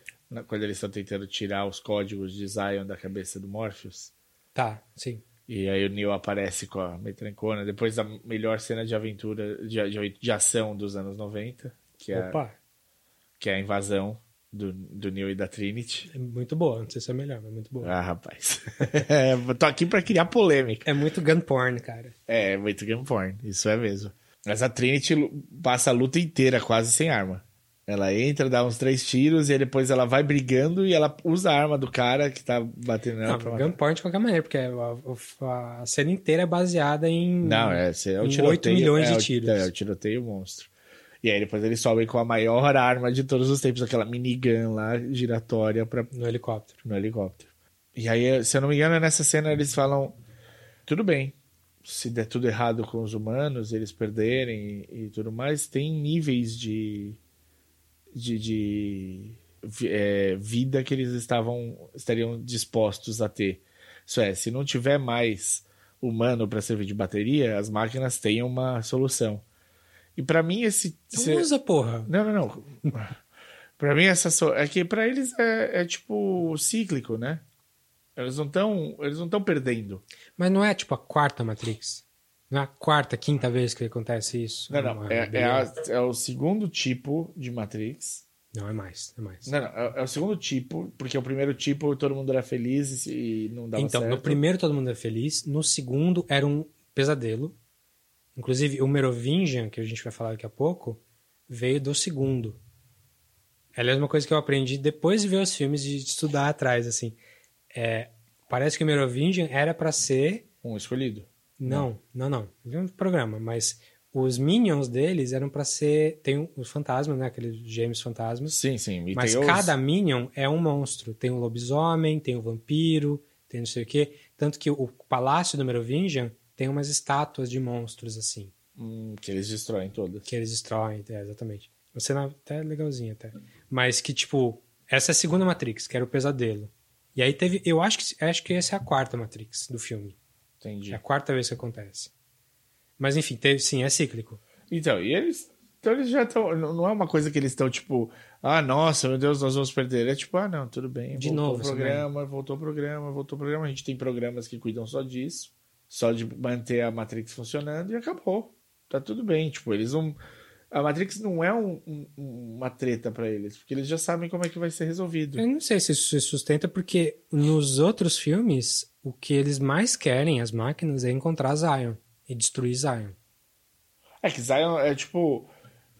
Quando eles estão tentando tirar os códigos de Zion da cabeça do Morpheus. Tá, sim. E aí o Neil aparece com a metrancona, depois da melhor cena de aventura, de, de, de ação dos anos 90, que é, Opa. que é a invasão do, do Neil e da Trinity. É muito boa, não sei se é melhor, mas é muito boa. Ah, rapaz. tô aqui pra criar polêmica. É muito gun porn, cara. É, é muito gun porn, isso é mesmo. Mas a Trinity passa a luta inteira quase sem arma. Ela entra, dá uns três tiros e depois ela vai brigando e ela usa a arma do cara que tá batendo nela. Não, gunpoint de qualquer maneira, porque a, a, a, cena inteira é baseada em. Não, é, é o tiroteio, 8 milhões é, de tiros. É, é o tiroteio monstro. E aí depois eles sobem com a maior arma de todos os tempos, aquela minigun lá, giratória pra... No helicóptero. No helicóptero. E aí, se eu não me engano, nessa cena eles falam: tudo bem, se der tudo errado com os humanos, eles perderem e, e tudo mais, tem níveis de de, de é, vida que eles estavam estariam dispostos a ter. Isso é, se não tiver mais humano para servir de bateria, as máquinas têm uma solução. E para mim esse não usa porra. Não, não, não. para mim essa so... é que para eles é, é, tipo cíclico, né? Eles não estão eles não estão perdendo. Mas não é tipo a quarta Matrix. Não é a quarta, quinta vez que acontece isso? Não, não. É, é, a, é, o segundo tipo de Matrix. Não, é mais. É mais. Não, não. É, é, o segundo tipo, porque o primeiro tipo todo mundo era feliz e, não dava então, certo. Então, no primeiro todo mundo era feliz. No segundo era um pesadelo. Inclusive, o Merovingian, que a gente vai falar daqui a pouco, veio do segundo. Aliás, uma coisa que eu aprendi depois de ver os filmes e de estudar atrás, assim. É, parece que o Merovingian era para ser... Um escolhido. Não, não, não. Vi um programa, mas os minions deles eram para ser. Tem os fantasmas, né? Aqueles gêmeos fantasmas. Sim, sim. E mas cada os... minion é um monstro. Tem o lobisomem, tem o vampiro, tem não sei o quê. Tanto que o palácio do Merovingian tem umas estátuas de monstros assim. Hum, que eles destroem todas. Que eles destroem, é, exatamente. Uma cena até legalzinha até. Mas que, tipo, essa é a segunda Matrix, que era o pesadelo. E aí teve. Eu acho que, acho que essa é a quarta Matrix do filme. Entendi. É a quarta vez que acontece. Mas enfim, teve, sim, é cíclico. Então, e eles. Então eles já estão. Não é uma coisa que eles estão tipo, ah, nossa, meu Deus, nós vamos perder. É tipo, ah, não, tudo bem. De voltou novo, o programa, voltou o programa, voltou o programa. A gente tem programas que cuidam só disso, só de manter a Matrix funcionando e acabou. Tá tudo bem. Tipo, eles não. A Matrix não é um, um, uma treta para eles, porque eles já sabem como é que vai ser resolvido. Eu não sei se isso se sustenta, porque nos outros filmes o que eles mais querem, as máquinas, é encontrar Zion e destruir Zion. É que Zion é tipo.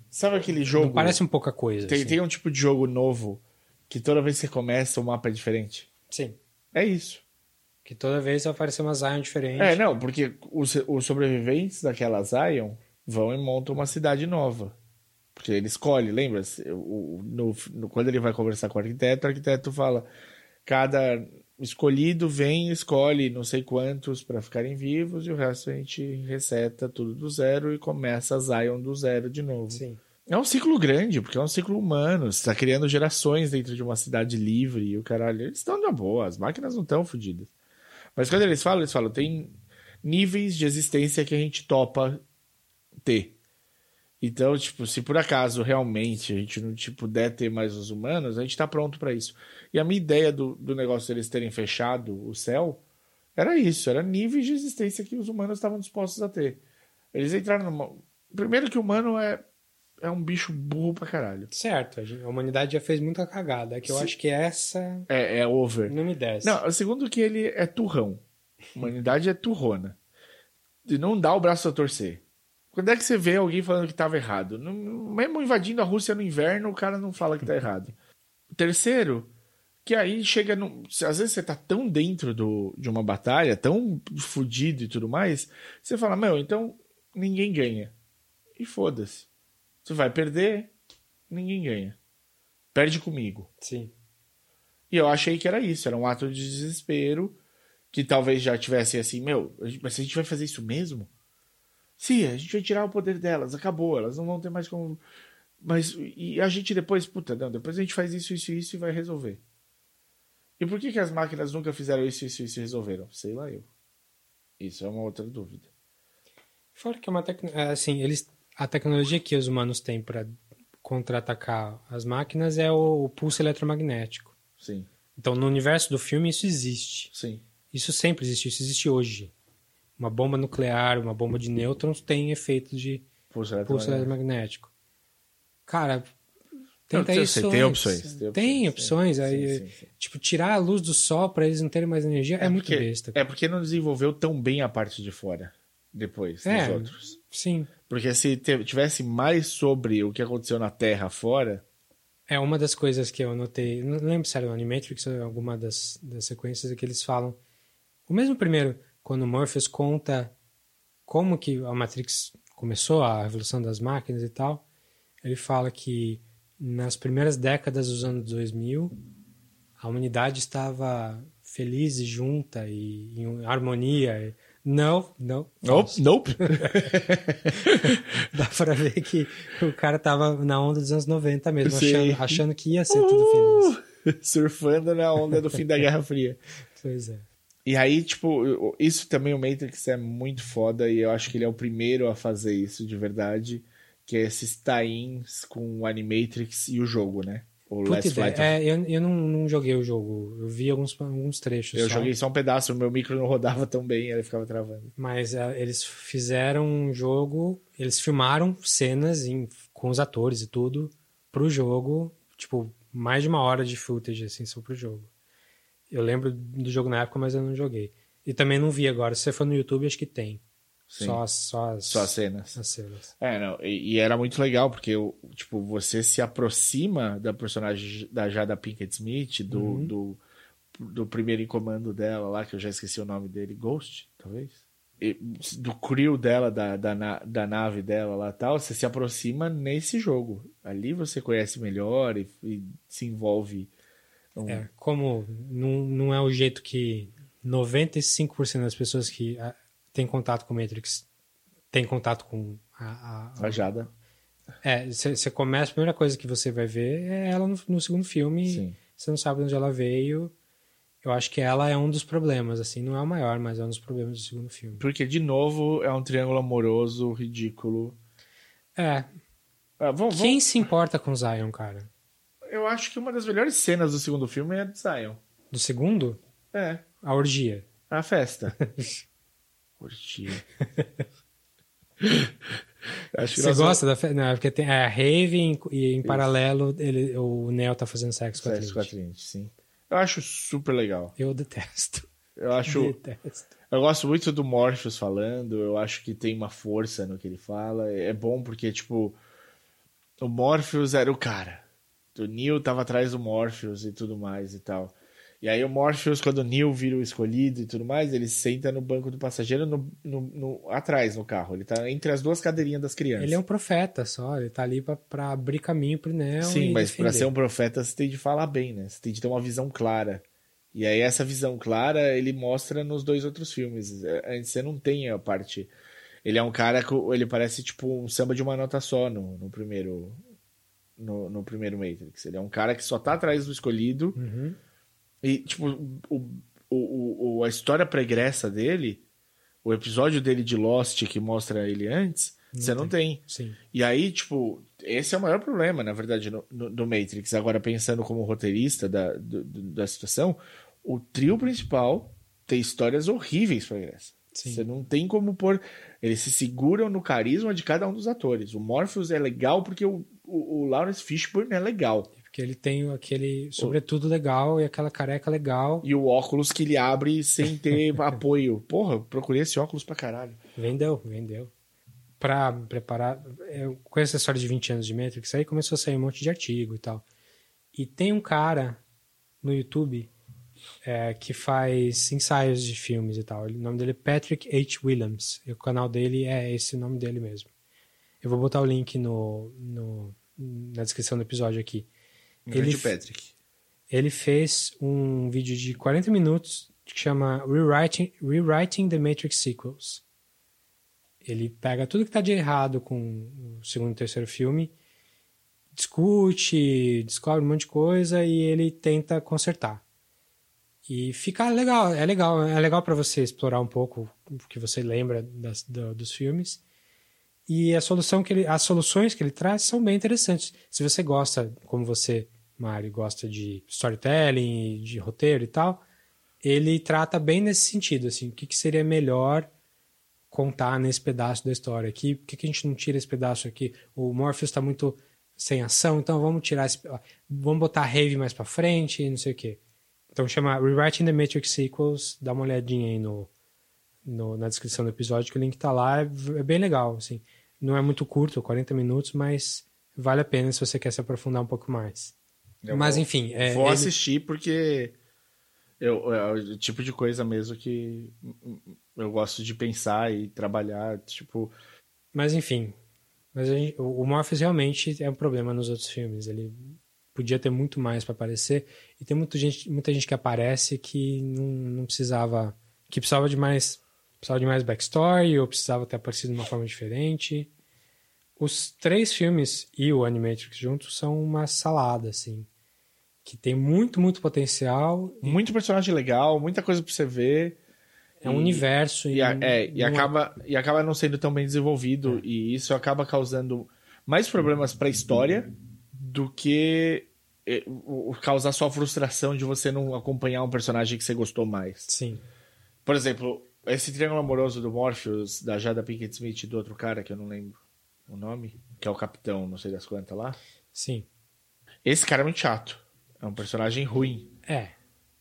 Sabe aquele jogo. Não parece um pouca coisa. Tem, assim. tem um tipo de jogo novo que toda vez que você começa o mapa é diferente. Sim. É isso. Que toda vez vai aparecer uma Zion diferente. É, não, porque os, os sobreviventes daquela Zion vão e montam uma cidade nova. Porque ele escolhe, lembra? O, no, no, quando ele vai conversar com o arquiteto, o arquiteto fala: cada escolhido vem, escolhe não sei quantos para ficarem vivos e o resto a gente reseta tudo do zero e começa a Zion do zero de novo. Sim. É um ciclo grande, porque é um ciclo humano. Você tá criando gerações dentro de uma cidade livre e o caralho. Eles estão de boa, as máquinas não estão fodidas. Mas quando eles falam, eles falam, tem níveis de existência que a gente topa ter. Então, tipo, se por acaso realmente a gente não tipo, puder ter mais os humanos, a gente tá pronto para isso. E a minha ideia do, do negócio deles terem fechado o céu era isso, era níveis de existência que os humanos estavam dispostos a ter. Eles entraram numa. Primeiro que o humano é é um bicho burro pra caralho. Certo, a humanidade já fez muita cagada. É que eu acho que essa. É, é over. Não me desce. Não, segundo que ele é turrão. A humanidade é turrona. E não dá o braço a torcer. Quando é que você vê alguém falando que estava errado? Não, mesmo invadindo a Rússia no inverno, o cara não fala que tá errado. Terceiro, que aí chega. No, às vezes você tá tão dentro do, de uma batalha, tão fudido e tudo mais, você fala, meu, então ninguém ganha. E foda-se. Você vai perder, ninguém ganha. Perde comigo. Sim. E eu achei que era isso, era um ato de desespero que talvez já tivesse assim, meu, mas a gente vai fazer isso mesmo? Sim, a gente vai tirar o poder delas, acabou, elas não vão ter mais como. Mas e a gente depois, puta, não, depois a gente faz isso, isso, isso e vai resolver. E por que, que as máquinas nunca fizeram isso, isso, isso e resolveram? Sei lá eu. Isso é uma outra dúvida. Fora que é uma tecnologia. Assim, eles a tecnologia que os humanos têm para contra-atacar as máquinas é o, o, pulso eletromagnético. Sim. Então, no universo do filme, isso existe. Sim. Isso sempre existe, isso existe hoje. Uma bomba nuclear, uma bomba de nêutrons tem efeito de pulso eletromagnético. Pulso eletromagnético. Cara, tenta Não, isso. Tem opções. Tem opções. Tem opções sim, aí, sim, sim, tipo, tirar a luz do sol para eles não terem mais energia é, é muito porque, besta. É porque não desenvolveu tão bem a parte de fora depois é, dos outros. Sim. Porque se tivesse mais sobre o que aconteceu na Terra fora. É uma das coisas que eu notei. Não lembro se era no Animatrix ou alguma das, das sequências é que eles falam. O mesmo primeiro, quando Morpheus conta como que a Matrix começou, a revolução das máquinas e tal, ele fala que nas primeiras décadas dos anos 2000, a humanidade estava feliz e junta e em harmonia não, não. Nope, nope. Dá pra ver que o cara tava na onda dos anos 90 mesmo, achando, achando, que ia ser uh, tudo feliz. Surfando na onda do fim da Guerra Fria. Pois é. E aí, tipo, isso também o Matrix é muito foda e eu acho que ele é o primeiro a fazer isso de verdade, que é esses tie-ins com o Animatrix e o jogo, né? O Last Flight. É, eu, eu não, não, joguei o jogo. Eu vi alguns, alguns trechos. Eu só. joguei só um pedaço, o meu micro não rodava tão bem, ele ficava travando. Mas uh, eles fizeram um jogo, eles filmaram cenas em, com os atores e tudo pro jogo, tipo, mais de uma hora de footage, assim, só pro jogo. Eu lembro do jogo na época, mas eu não joguei. E também não vi agora. Se você for no YouTube, acho que tem. Sim. Só, só, as, só as cenas. As cenas. É, não, e, e, era muito legal, porque tipo, você se aproxima da personagem da Jada Pinkett Smith, do, uhum. do, do, primeiro em comando dela lá, que eu já esqueci o nome dele, Ghost, talvez? E, do crew dela, da, da, da nave dela lá tal, você se aproxima nesse jogo. Ali você conhece melhor e, e se envolve. Um... É, como não, não é o jeito que 95% das pessoas que tem contato com Matrix, tem contato com a. A, a Jada. É, você começa, a primeira coisa que você vai ver é ela no, no segundo filme. Você não sabe de onde ela veio. Eu acho que ela é um dos problemas, assim, não é o maior, mas é um dos problemas do segundo filme. Porque, de novo, é um triângulo amoroso ridículo. É. Ah, vamos, Quem vamos... se importa com Zion, cara? Eu acho que uma das melhores cenas do segundo filme é a de Zion. Do segundo? É. A orgia. A festa. Que Você gosta vamos... da Não, porque tem a Rave em, e em paralelo ele, o Neo tá fazendo sexo com a Trinity. com a Trinity, sim. Eu acho super legal. Eu detesto. Eu acho. Detesto. Eu gosto muito do Morpheus falando. Eu acho que tem uma força no que ele fala. É bom porque, tipo, o Morpheus era o cara. O Neo tava atrás do Morpheus e tudo mais e tal. E aí o Morpheus, quando o Neil vira o escolhido e tudo mais, ele senta no banco do passageiro no, no, no, atrás no carro. Ele tá entre as duas cadeirinhas das crianças. Ele é um profeta só, ele tá ali para abrir caminho pro Neo. Sim, mas para ser um profeta você tem de falar bem, né? Você tem de ter uma visão clara. E aí essa visão clara ele mostra nos dois outros filmes. Antes você não tem a parte. Ele é um cara que ele parece tipo um samba de uma nota só no, no primeiro no, no primeiro Matrix. Ele é um cara que só tá atrás do escolhido Uhum. e tipo o, o, o, a história pregressa dele, o episódio dele de Lost que mostra ele antes, você não tem. Sim. E aí, tipo, esse é o maior problema, na verdade, no, no, do Matrix. Agora, pensando como roteirista da, do- da situação, o trio principal tem histórias horríveis pra Grécia. Sim. Você não tem como pôr. Eles se seguram no carisma de cada um dos atores. O Morpheus é legal porque o, o, o Lawrence Fishburne é legal. Porque ele tem aquele sobretudo legal e aquela careca legal. E o óculos que ele abre sem ter apoio. Porra, eu procurei esse óculos pra caralho. Vendeu, vendeu. Pra preparar. Eu conheço essa história de 20 anos de Matrix, aí começou a sair um monte de artigo e tal. E tem um cara no YouTube é, que faz ensaios de filmes e tal. O nome dele é Patrick H. Williams. E o canal dele é esse nome dele mesmo. Eu vou botar o link no, no- na descrição do episódio aqui. Grande Ele- Patrick. Ele fez um vídeo de 40 minutos que chama Rewriting, Rewriting the Matrix Sequels. Ele pega tudo que tá de errado com o segundo e terceiro filme, discute, descobre um monte de coisa e ele tenta consertar. E fica legal, é legal, é legal para você explorar um pouco o que você lembra das- do- dos filmes. E a solução que ele, as soluções que ele traz são bem interessantes. Se você gosta, como você, Mário, gosta de storytelling, de roteiro e tal, ele trata bem nesse sentido, assim, o que, que seria melhor contar nesse pedaço da história aqui, por que, que a gente não tira esse pedaço aqui? O Morpheus está muito sem ação, então vamos tirar esse, vamos botar a Rave mais para frente, não sei o quê. Então chama Rewriting the Matrix Sequels, dá uma olhadinha aí no, no- na descrição do episódio, que o link tá lá, é, é bem legal, assim. Não é muito curto, 40 minutos, mas vale a pena se você quer se aprofundar um pouco mais. Eu mas vou- enfim, é, Vou ele- assistir porque eu, é o tipo de coisa mesmo que eu gosto de pensar e trabalhar. Tipo, Mas enfim, mas gente- o o Morpheus realmente é um problema nos outros filmes. Ele podia ter muito mais para aparecer e tem muita gente, muita gente que aparece que não, não precisava, que precisava de mais, precisava de mais backstory ou precisava ter aparecido de uma forma diferente. Os três filmes e o Animatrix juntos são uma salada assim, que tem muito muito potencial. muito personagem legal, muita coisa pra você ver. É um E- universo E, a- é, e, não- acaba, e acaba não sendo tão bem desenvolvido. E isso acaba causando mais problemas pra história do que é, causar só frustração de você não acompanhar um personagem que você gostou mais. Sim. Por exemplo, esse triângulo amoroso do Morpheus, da Jada Pinkett Smith e do outro cara, que eu não lembro o nome, que é o capitão, não sei das quantas lá. Sim. Esse cara é muito chato. É um personagem ruim. É,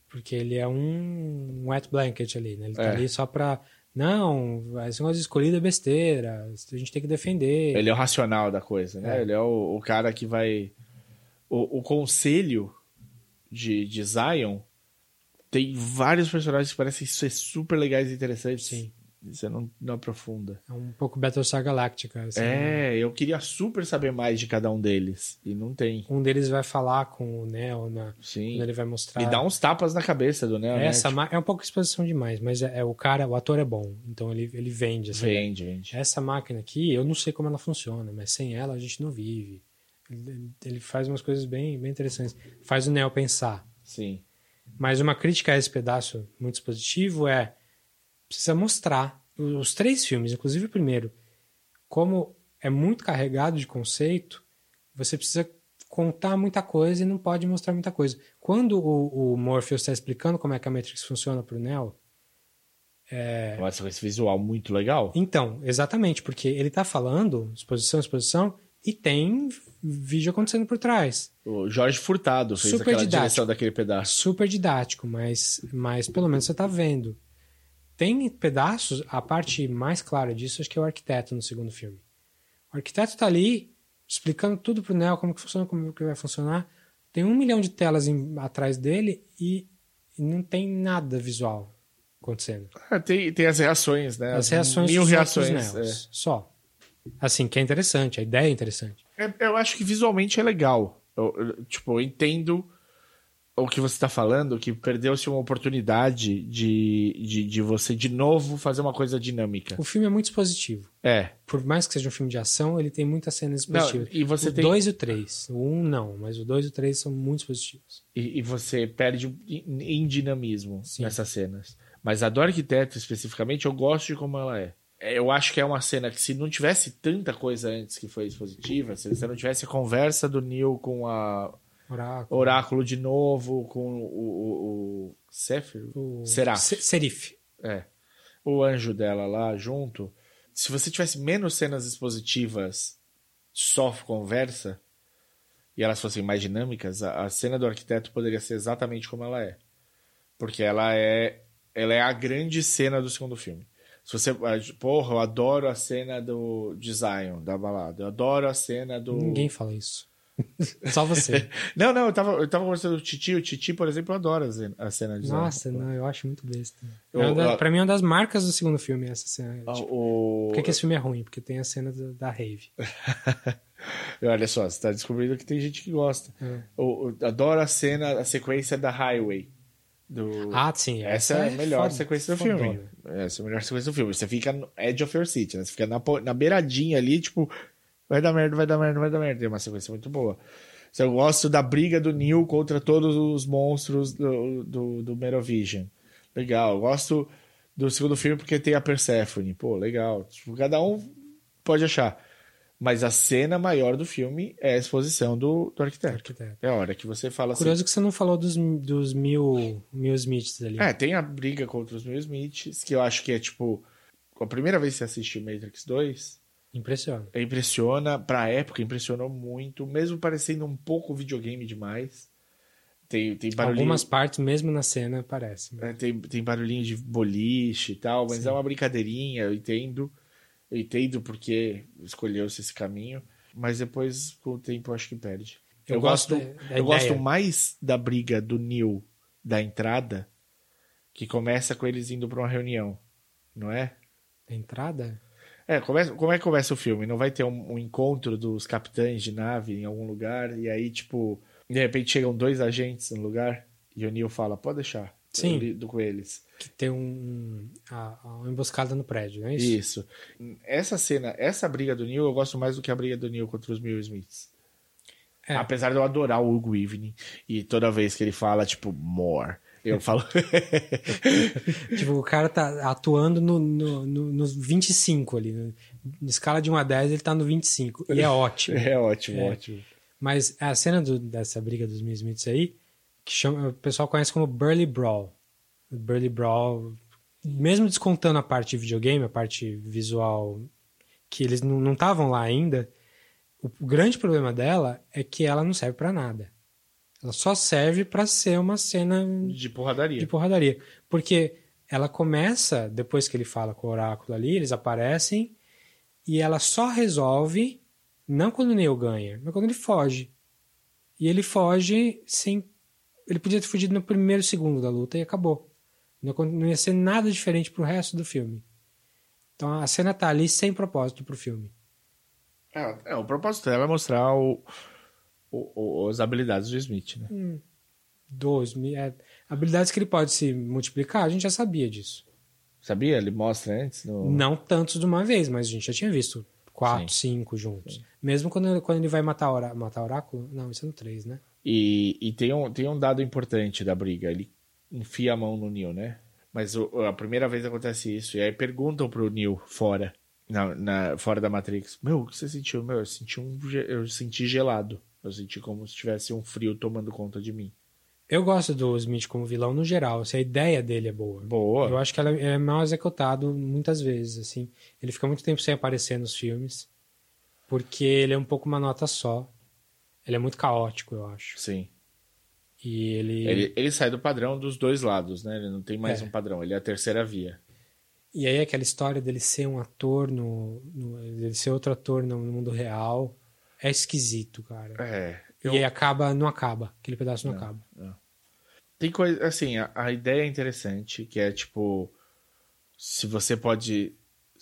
porque ele é um wet blanket ali, né? Ele tá É. ali só pra. Não, esse negócio de escolhido é besteira, a gente tem que defender. Ele é o racional da coisa, né? É. Ele é o, o cara que vai. O, o conselho de, de Zion tem vários personagens que parecem ser super legais e interessantes. Sim. Você não, não aprofunda. É um pouco Battlestar Galactica. assim, né? É, eu queria super saber mais de cada um deles. E não tem. Um deles vai falar com o Neo na, Sim. ele vai mostrar. E dá uns tapas na cabeça do Neo, Essa né? é um pouco exposição demais, mas é, é o cara, o ator é bom, então ele, ele vende. Assim, vende, vende. Essa máquina aqui, eu não sei como ela funciona, mas sem ela a gente não vive. Ele, ele faz umas coisas bem, bem interessantes. Faz o Neo pensar. Sim. Mas uma crítica a esse pedaço muito positivo é precisa mostrar os três filmes, inclusive o primeiro, como é muito carregado de conceito, você precisa contar muita coisa e não pode mostrar muita coisa. Quando o, o Morpheus está explicando como é que a Matrix funciona para o Neo, É. Nossa, esse visual muito legal. então, exatamente, porque ele está falando exposição, exposição, e tem vídeo acontecendo por trás. O Jorge Furtado fez Super aquela didático. direção daquele pedaço. super didático, mas, mas pelo menos você está vendo. Tem pedaços, a parte mais clara disso acho que é o arquiteto no segundo filme. O arquiteto está ali explicando tudo pro Neo, como que funciona, como que vai funcionar. Tem um milhão de telas em- atrás dele e, e não tem nada visual acontecendo. Ah, tem, tem as reações, né? As reações mil reações. Neos, só. Assim, que é interessante, a ideia é interessante. é. Eu acho que visualmente é legal. Eu, eu, tipo, eu entendo o que você está falando, que perdeu-se uma oportunidade de, de, de você de novo fazer uma coisa dinâmica. O filme é muito expositivo. É. Por mais que seja um filme de ação, ele tem muitas cenas expositivas. Não, e você o tem- 2 e o 3. O 1 um, não, mas o 2 e o 3 são muito expositivos. E, e você perde em, em dinamismo Sim. nessas cenas. Mas a do arquiteto, especificamente, eu gosto de como ela é. É, Eu acho que é uma cena que, se não tivesse tanta coisa antes que foi expositiva, se você não tivesse a conversa do Neil com a Oráculo. Oráculo de novo, com o, o, o O... Serif. É. O anjo dela lá junto. Se você tivesse menos cenas expositivas, só conversa, e elas fossem mais dinâmicas, a, a cena do arquiteto poderia ser exatamente como ela é. Porque ela é, ela é a grande cena do segundo filme. Se você. ah, Porra, eu adoro a cena do de Zion, da balada. Eu adoro a cena do. Ninguém fala isso. Só você. Não, não, eu tava, eu tava conversando com o Titi. O Titi, por exemplo, adora a cena- de Zion. Nossa, não, eu acho muito besta. Eu- É da- eu- pra mim é uma das marcas do segundo filme essa cena. Ah, Tipo, o... Por que, que esse filme é ruim? Porque tem a cena da, da rave. Olha só, você tá descobrindo que tem gente que gosta. É. O, o- adoro a cena, a sequência da Highway. Do... Ah, sim. essa, é a melhor foda- sequência do fodona. filme. Essa é a melhor sequência do filme. Você fica no edge of your seat, né? Você fica na, na beiradinha ali, tipo, vai dar merda, vai dar merda, vai dar merda. É uma sequência muito boa. Eu gosto da briga do Neil contra todos os monstros do, do, do Merovision. Legal. Eu gosto do segundo filme porque tem a Persephone. Pô, legal. Tipo, cada um pode achar. Mas a cena maior do filme é a exposição do, do arquiteto. Arquiteto. É a hora que você fala assim. Curioso que você não falou dos, dos mil, mil Smiths ali. É, tem a briga contra os Will Smiths, que eu acho que é tipo. A primeira vez que você assiste Matrix 2, Impressiona. impressiona, pra época, impressionou muito, mesmo parecendo um pouco videogame demais. Tem, tem barulhinho. Algumas partes, mesmo na cena, parece. é, tem, tem barulhinho de boliche e tal, mas Sim. é uma brincadeirinha, eu entendo. Eu entendo porque escolheu-se esse caminho. Mas depois, com o tempo, eu acho que perde. Eu Eu, gosto gosto, da- da eu gosto mais da briga do Neil da entrada, que começa com eles indo pra uma reunião, não é? Entrada? É, começa, como é que começa o filme? Não vai ter um, um encontro dos capitães de nave em algum lugar, e aí, tipo, de repente chegam dois agentes no lugar, e o Neil fala, pode deixar. Sim. Eu lido com eles. Que tem um, a, uma emboscada no prédio, não é isso? Isso. Essa cena, essa briga do Neil, eu gosto mais do que a briga do Neil contra os Will Smiths. É. Apesar de eu adorar o Hugo Evening, e toda vez que ele fala, tipo, more, eu falo... Tipo, o cara tá atuando no, no, no, nos 25 ali. né? Na escala de 1 a 10, ele tá no 25. E é ótimo. é ótimo, É. ótimo. Mas a cena do- dessa briga dos Smiths aí, que chama, o pessoal conhece como Burly Brawl. Burly Brawl, mesmo descontando a parte de videogame, a parte visual, que eles não estavam lá ainda, o, o grande problema dela é que ela não serve pra nada. Ela só serve pra ser uma cena De porradaria. de porradaria. Porque ela começa, depois que ele fala com o oráculo ali, eles aparecem e ela só resolve, não quando o Neo ganha, mas quando ele foge. E ele foge sem. Ele podia ter fugido no primeiro segundo da luta e acabou. Não, não ia ser nada diferente pro resto do filme. Então a cena tá ali sem propósito pro filme. É, é, o propósito dela é mostrar o, o- o- as habilidades do Smith, né? Dois, é, habilidades que ele pode se multiplicar, a gente já sabia disso. Sabia? Ele mostra antes. No... Não tantos de uma vez, mas a gente já tinha visto quatro, cinco juntos. Mesmo quando, quando ele vai matar, ora, matar oráculo. Não, isso é no três, né? E, e tem, um, tem um dado importante da briga. Ele enfia a mão no Neil, né? Mas o- a primeira vez acontece isso. E aí perguntam pro Neil fora, na, na- fora da Matrix. Meu, o que você sentiu? Meu, eu senti, um, eu senti gelado. Eu senti como se tivesse um frio tomando conta de mim. Eu gosto do Smith como vilão no geral, se a ideia dele é boa. Boa. Eu acho que ela é mal executado muitas vezes, assim. Ele fica muito tempo sem aparecer nos filmes, porque ele é um pouco uma nota só. Ele é muito caótico, eu acho. Sim. E ele... Ele, ele sai do padrão dos dois lados, né? Ele não tem mais É. um padrão. Ele é a terceira via. E aí aquela história dele ser um ator no, no dele ser outro ator no mundo real é esquisito, cara. É. E aí acaba, não acaba, aquele pedaço não, acaba. Tem coisa, assim, a, a ideia é interessante, que é tipo, se você pode,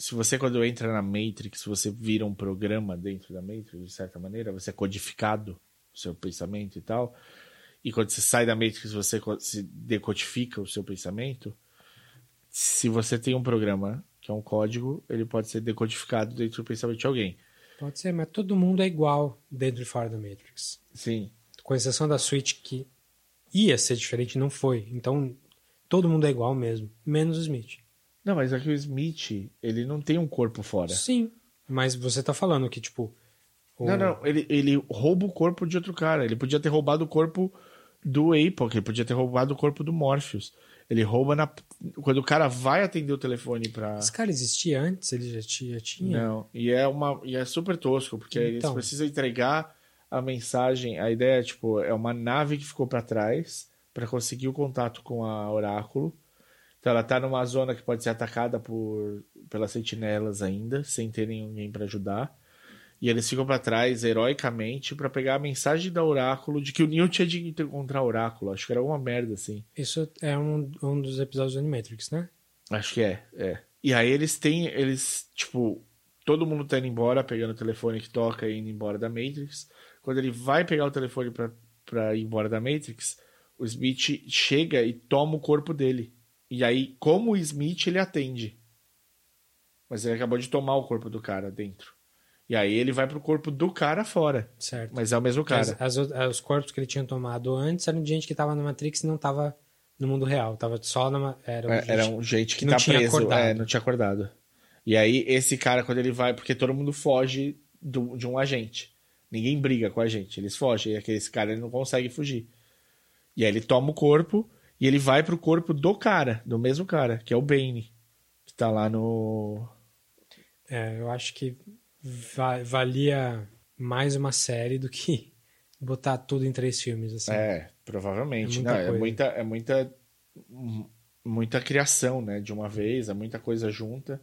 se você quando entra na Matrix, você vira um programa dentro da Matrix, de certa maneira, você é codificado, o seu pensamento e tal, e quando você sai da Matrix você se decodifica o seu pensamento, se você tem um programa que é um código, ele pode ser decodificado dentro do pensamento de alguém. Pode ser, mas todo mundo é igual dentro e fora da Matrix. Sim. Com exceção da Switch, que ia ser diferente, não foi. Então, todo mundo é igual mesmo, menos o Smith. Não, mas aqui o Smith, ele não tem um corpo fora. Sim, mas você tá falando que, tipo... O... Não, não, ele, ele rouba o corpo de outro cara. Ele podia ter roubado o corpo do Apoc, ele podia ter roubado o corpo do Morpheus. Ele rouba na... quando o cara vai atender o telefone pra. Esse cara existia antes? Ele já tinha? tinha? Não, e é, uma... e é super tosco, porque então... eles precisam entregar a mensagem. A ideia é, tipo, é uma nave que ficou para trás para conseguir o contato com a Oráculo. Então ela tá numa zona que pode ser atacada por pelas sentinelas ainda, sem ter ninguém para ajudar. E eles ficam para trás heroicamente para pegar a mensagem da Oráculo de que o Neo tinha de encontrar o Oráculo. Acho que era uma merda, assim. Isso é um, um dos episódios do Animatrix, né? Acho que é, é. E aí eles têm, eles, tipo, todo mundo tá indo embora, pegando o telefone que toca e indo embora da Matrix. Quando ele vai pegar o telefone pra, pra ir embora da Matrix, o Smith chega e toma o corpo dele. E aí, como o Smith, ele atende. Mas ele acabou de tomar o corpo do cara dentro. E aí ele vai pro corpo do cara fora. Certo. Mas é o mesmo cara. As, as, os corpos que ele tinha tomado antes eram de gente que tava na Matrix e não tava no mundo real. Tava só na. Era, um é, gente, era um gente que, que tá tinha preso. Acordado. É, não tinha acordado. E aí, esse cara, quando ele vai. Porque todo mundo foge do, de um agente. Ninguém briga com a gente. Eles fogem. E aquele cara ele não consegue fugir. E aí ele toma o corpo e ele vai pro corpo do cara, do mesmo cara, que é o Bane. Que tá lá no. É, eu acho que va valia mais uma série do que botar tudo em três filmes. Assim. É, provavelmente. É muita, Não, é muita, é muita, muita criação, né? De uma vez, é muita coisa junta.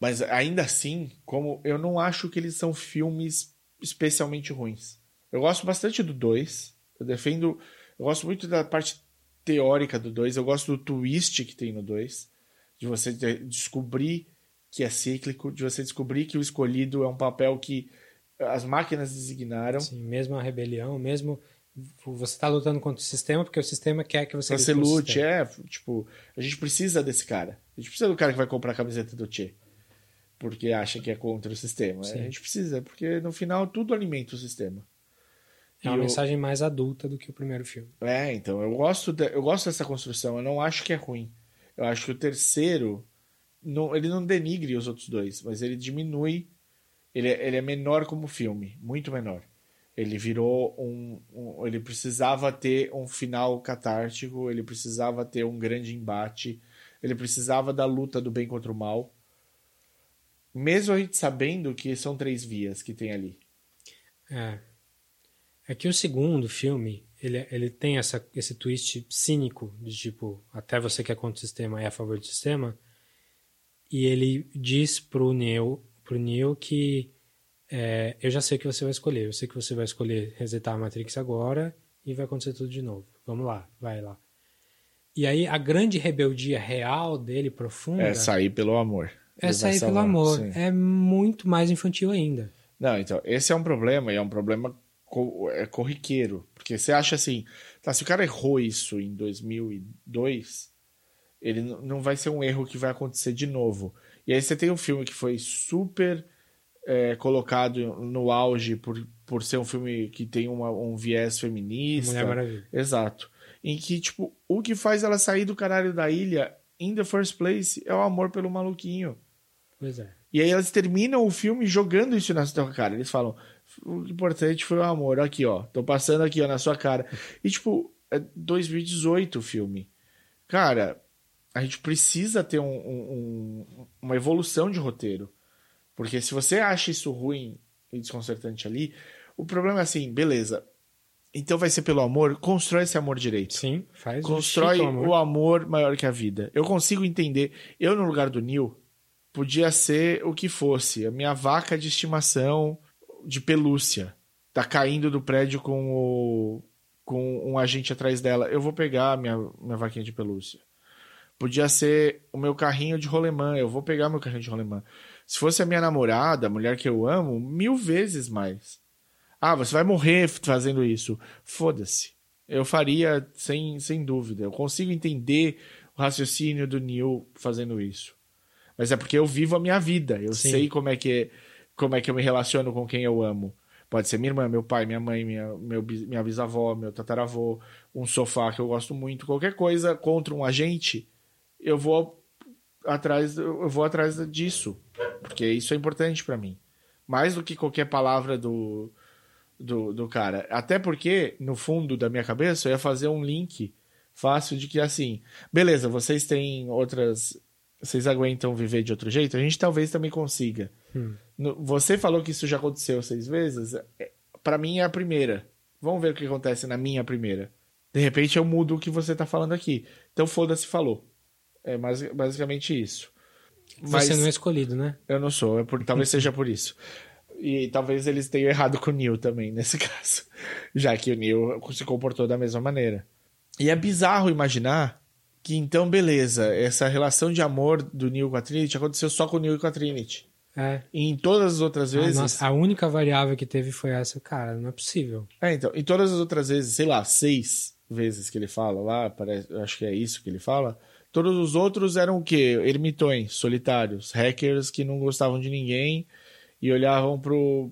Mas ainda assim, como eu não acho que eles são filmes especialmente ruins. Eu gosto bastante do 2. Eu defendo. Eu gosto muito da parte teórica do 2. Eu gosto do twist que tem no 2. De você descobrir que é cíclico, de você descobrir que o escolhido é um papel que as máquinas designaram. Sim, mesmo a rebelião, mesmo você está lutando contra o sistema porque o sistema quer que você, você lute. É, tipo, a gente precisa desse cara. A gente precisa do cara que vai comprar a camiseta do Che. Porque acha que é contra o sistema. Sim. A gente precisa, porque no final tudo alimenta o sistema. É uma eu... mensagem mais adulta do que o primeiro filme. É, então, eu gosto, de... eu gosto dessa construção. Eu não acho que é ruim. Eu acho que o terceiro não, ele não denigre os outros dois, mas ele diminui. Ele, é, ele é menor como filme, muito menor. Ele virou um, um, Ele precisava ter um final catártico, ele precisava ter um grande embate, ele precisava da luta do bem contra o mal. Mesmo a gente sabendo que são três vias que tem ali. É. É que o segundo filme, ele, ele tem essa, esse twist cínico, de tipo, até você que é contra o sistema é a favor do sistema, e ele diz pro Neo, pro Neo que é, eu já sei o que você vai escolher. Eu sei que você vai escolher resetar a Matrix agora e vai acontecer tudo de novo. Vamos lá, vai lá. E aí a grande rebeldia real dele, profunda. É sair pelo amor. É sair pelo amor. Sim. É muito mais infantil ainda. Não, então, esse é um problema, e é um problema é corriqueiro. Porque você acha assim, tá, se o cara errou isso em 2002, ele não vai ser um erro que vai acontecer de novo. E aí você tem um filme que foi super é, colocado no auge por, por ser um filme que tem uma, um viés feminista. Mulher Maravilha. Exato. Em que, tipo, o que faz ela sair do caralho da ilha in the first place é o amor pelo maluquinho. Pois é. E aí elas terminam o filme jogando isso na sua cara. Eles falam, o importante foi o amor. Aqui, ó. Tô passando aqui, ó, na sua cara. E, tipo, é 2018 o filme. Cara, a gente precisa ter um, um, uma evolução de roteiro. Porque se você acha isso ruim e desconcertante ali, o problema é assim, beleza. Então vai ser pelo amor, constrói esse amor direito. Sim, faz Constrói o amor. o amor maior que a vida. Eu consigo entender. Eu, no lugar do Neil, podia ser o que fosse. A minha vaca de estimação de pelúcia. Tá caindo do prédio com o. com um agente atrás dela. Eu vou pegar minha, minha vaquinha de pelúcia. Podia ser o meu carrinho de rolemã. Eu vou pegar meu carrinho de rolemã. Se fosse a minha namorada, a mulher que eu amo, mil vezes mais. Ah, você vai morrer fazendo isso. Foda-se. Eu faria sem, sem dúvida. Eu consigo entender o raciocínio do Neil fazendo isso. Mas é porque eu vivo a minha vida. Eu Sim. sei como é que como é que eu me relaciono com quem eu amo. Pode ser minha irmã, meu pai, minha mãe, minha, meu, minha bisavó, meu tataravô, um sofá que eu gosto muito, qualquer coisa contra um agente, eu vou atrás, eu vou atrás disso, porque isso é importante para mim, mais do que qualquer palavra do, do, do cara. Até porque no fundo da minha cabeça eu ia fazer um link fácil de que assim, beleza, vocês têm outras vocês aguentam viver de outro jeito, a gente talvez também consiga. Hum. Você falou que isso já aconteceu seis vezes. É, para mim é a primeira. Vamos ver o que acontece na minha primeira. De repente eu mudo o que você tá falando aqui. Então foda-se, falou. É basicamente isso. Mas você não é escolhido, né? Eu não sou. É por, talvez seja por isso. E talvez eles tenham errado com o Neil também, nesse caso. Já que o Neil se comportou da mesma maneira. E é bizarro imaginar que então, beleza, essa relação de amor do Neil com a Trinity aconteceu só com o Neil e com a Trinity. É. E em todas as outras vezes. Ah, nossa, a única variável que teve foi essa, cara, não é possível. É, então, em todas as outras vezes, sei lá, seis vezes que ele fala lá, parece, acho que é isso que ele fala. Todos os outros eram o quê? Ermitões, solitários, hackers que não gostavam de ninguém e olhavam pro.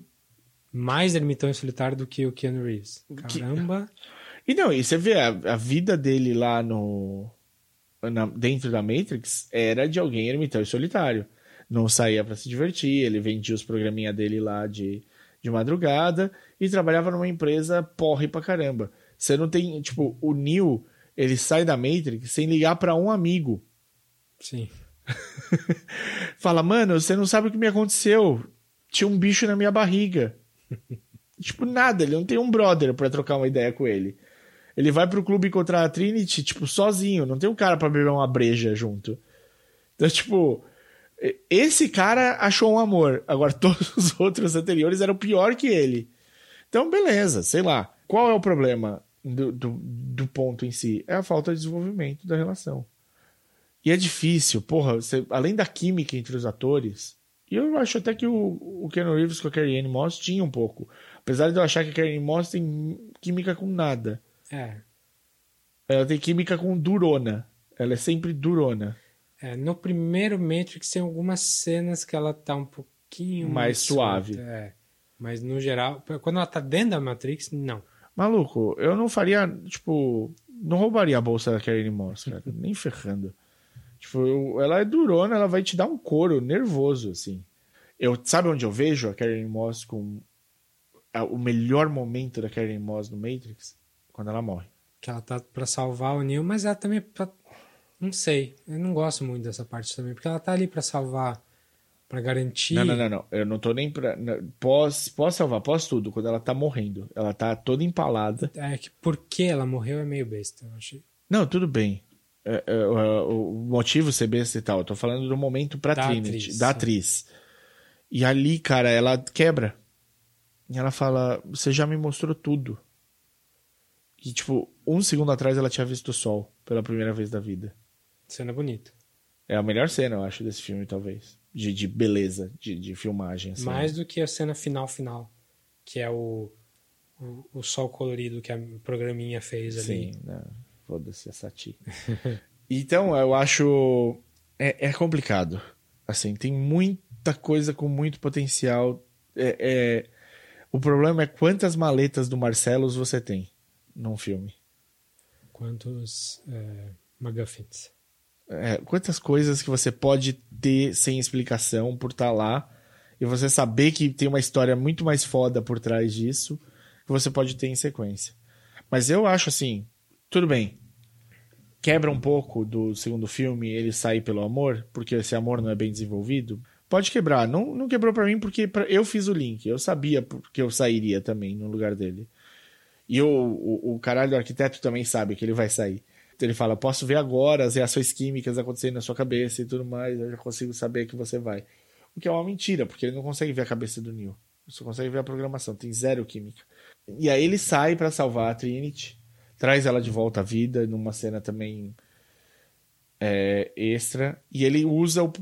Mais ermitão solitário do que o Keanu Reeves. Caramba! Que... E não, e você vê a, a vida dele lá no na, dentro da Matrix era de alguém ermitão e solitário. Não saía para se divertir, ele vendia os programinha dele lá de, de madrugada e trabalhava numa empresa porre pra caramba. Você não tem, tipo, o Neo, ele sai da Matrix sem ligar para um amigo. Sim. Fala, mano, você não sabe o que me aconteceu. Tinha um bicho na minha barriga. tipo, nada, ele não tem um brother para trocar uma ideia com ele. Ele vai pro clube encontrar a Trinity, tipo, sozinho. Não tem um cara para beber uma breja junto. Então, tipo, esse cara achou um amor. Agora, todos os outros anteriores eram pior que ele. Então, beleza, sei lá. Qual é o problema do, do, do ponto em si? É a falta de desenvolvimento da relação. E é difícil, porra, você, além da química entre os atores, e eu acho até que o, o Ken Reeves com a Carrie Anne Moss tinha um pouco. Apesar de eu achar que a Carrie Anne Moss tem química com nada. É. Ela tem química com durona. Ela é sempre durona. É, no primeiro Matrix tem algumas cenas que ela tá um pouquinho mais, suave. É. Mas no geral, quando ela tá dentro da Matrix, não. Maluco, eu não faria, tipo, não roubaria a bolsa da Karen Moss, cara, nem ferrando. Tipo, eu, ela é durona, ela vai te dar um couro nervoso, assim. Eu, sabe onde eu vejo a Karen Moss com a, o melhor momento da Karen Moss no Matrix? Quando ela morre. Que ela tá para salvar o Neo, mas ela também pra... não sei, eu não gosto muito dessa parte também, porque ela tá ali para salvar para garantir. Não, não, não, não, eu não tô nem para posso, posso salvar, posso tudo quando ela tá morrendo. Ela tá toda empalada. É que porque ela morreu é meio besta, eu achei. Não, tudo bem. É, é, o motivo ser besta e tal, eu tô falando do momento pra da Trinity, atriz, da atriz. E ali, cara, ela quebra. E ela fala: Você já me mostrou tudo. E, tipo, um segundo atrás ela tinha visto o sol pela primeira vez da vida. Cena bonita. É a melhor cena, eu acho, desse filme, talvez. De, de beleza, de, de filmagem. Assim. Mais do que a cena final-final, que é o, o, o, sol colorido que a programinha fez ali. Sim, né? foda-se a Sati. então, eu acho. É, é, complicado. Assim, tem muita coisa com muito potencial. É, é... O problema é quantas maletas do Marcelos você tem num filme. Quantos é, McGuffins? É, quantas coisas que você pode ter sem explicação por estar tá lá e você saber que tem uma história muito mais foda por trás disso que você pode ter em sequência. Mas eu acho assim, tudo bem. Quebra um pouco do segundo filme ele sair pelo amor, porque esse amor não é bem desenvolvido. Pode quebrar. Não, não quebrou para mim porque pra, eu fiz o link. Eu sabia que eu sairia também no lugar dele. E o, o, o caralho do arquiteto também sabe que ele vai sair. Então ele fala: posso ver agora as reações químicas acontecendo na sua cabeça e tudo mais, eu já consigo saber que você vai. O que é uma mentira, porque ele não consegue ver a cabeça do Neil. Só consegue ver a programação, tem zero química. E aí ele sai para salvar a Trinity, traz ela de volta à vida, numa cena também é, extra, e ele usa o,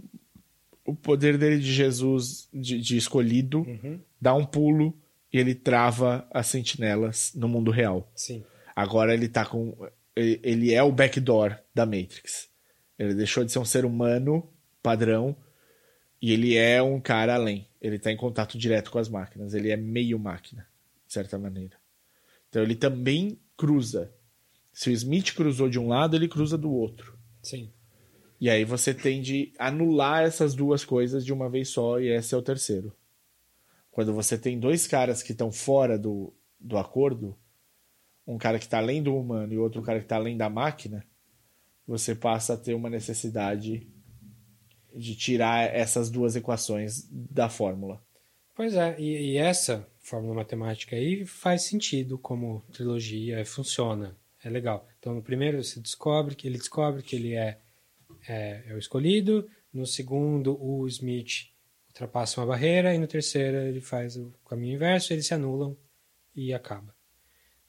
o poder dele de Jesus, de, de escolhido, uhum. dá um pulo e ele trava as sentinelas no mundo real. Sim. Agora ele tá com. Ele, ele é o backdoor da Matrix. Ele deixou de ser um ser humano padrão e ele é um cara além. Ele tá em contato direto com as máquinas. Ele é meio máquina, de certa maneira. Então ele também cruza. Se o Smith cruzou de um lado, ele cruza do outro. Sim. E aí você tende a anular essas duas coisas de uma vez só, e esse é o terceiro. Quando você tem dois caras que estão fora do, do acordo, um cara que está além do humano e outro cara que está além da máquina, você passa a ter uma necessidade de tirar essas duas equações da fórmula. Pois é, e, e essa fórmula matemática aí faz sentido como trilogia, funciona, é legal. Então no primeiro você descobre que ele descobre que ele é, é, é o escolhido, no segundo o Smith ultrapassa uma barreira e no terceiro ele faz o caminho inverso, eles se anulam e acaba.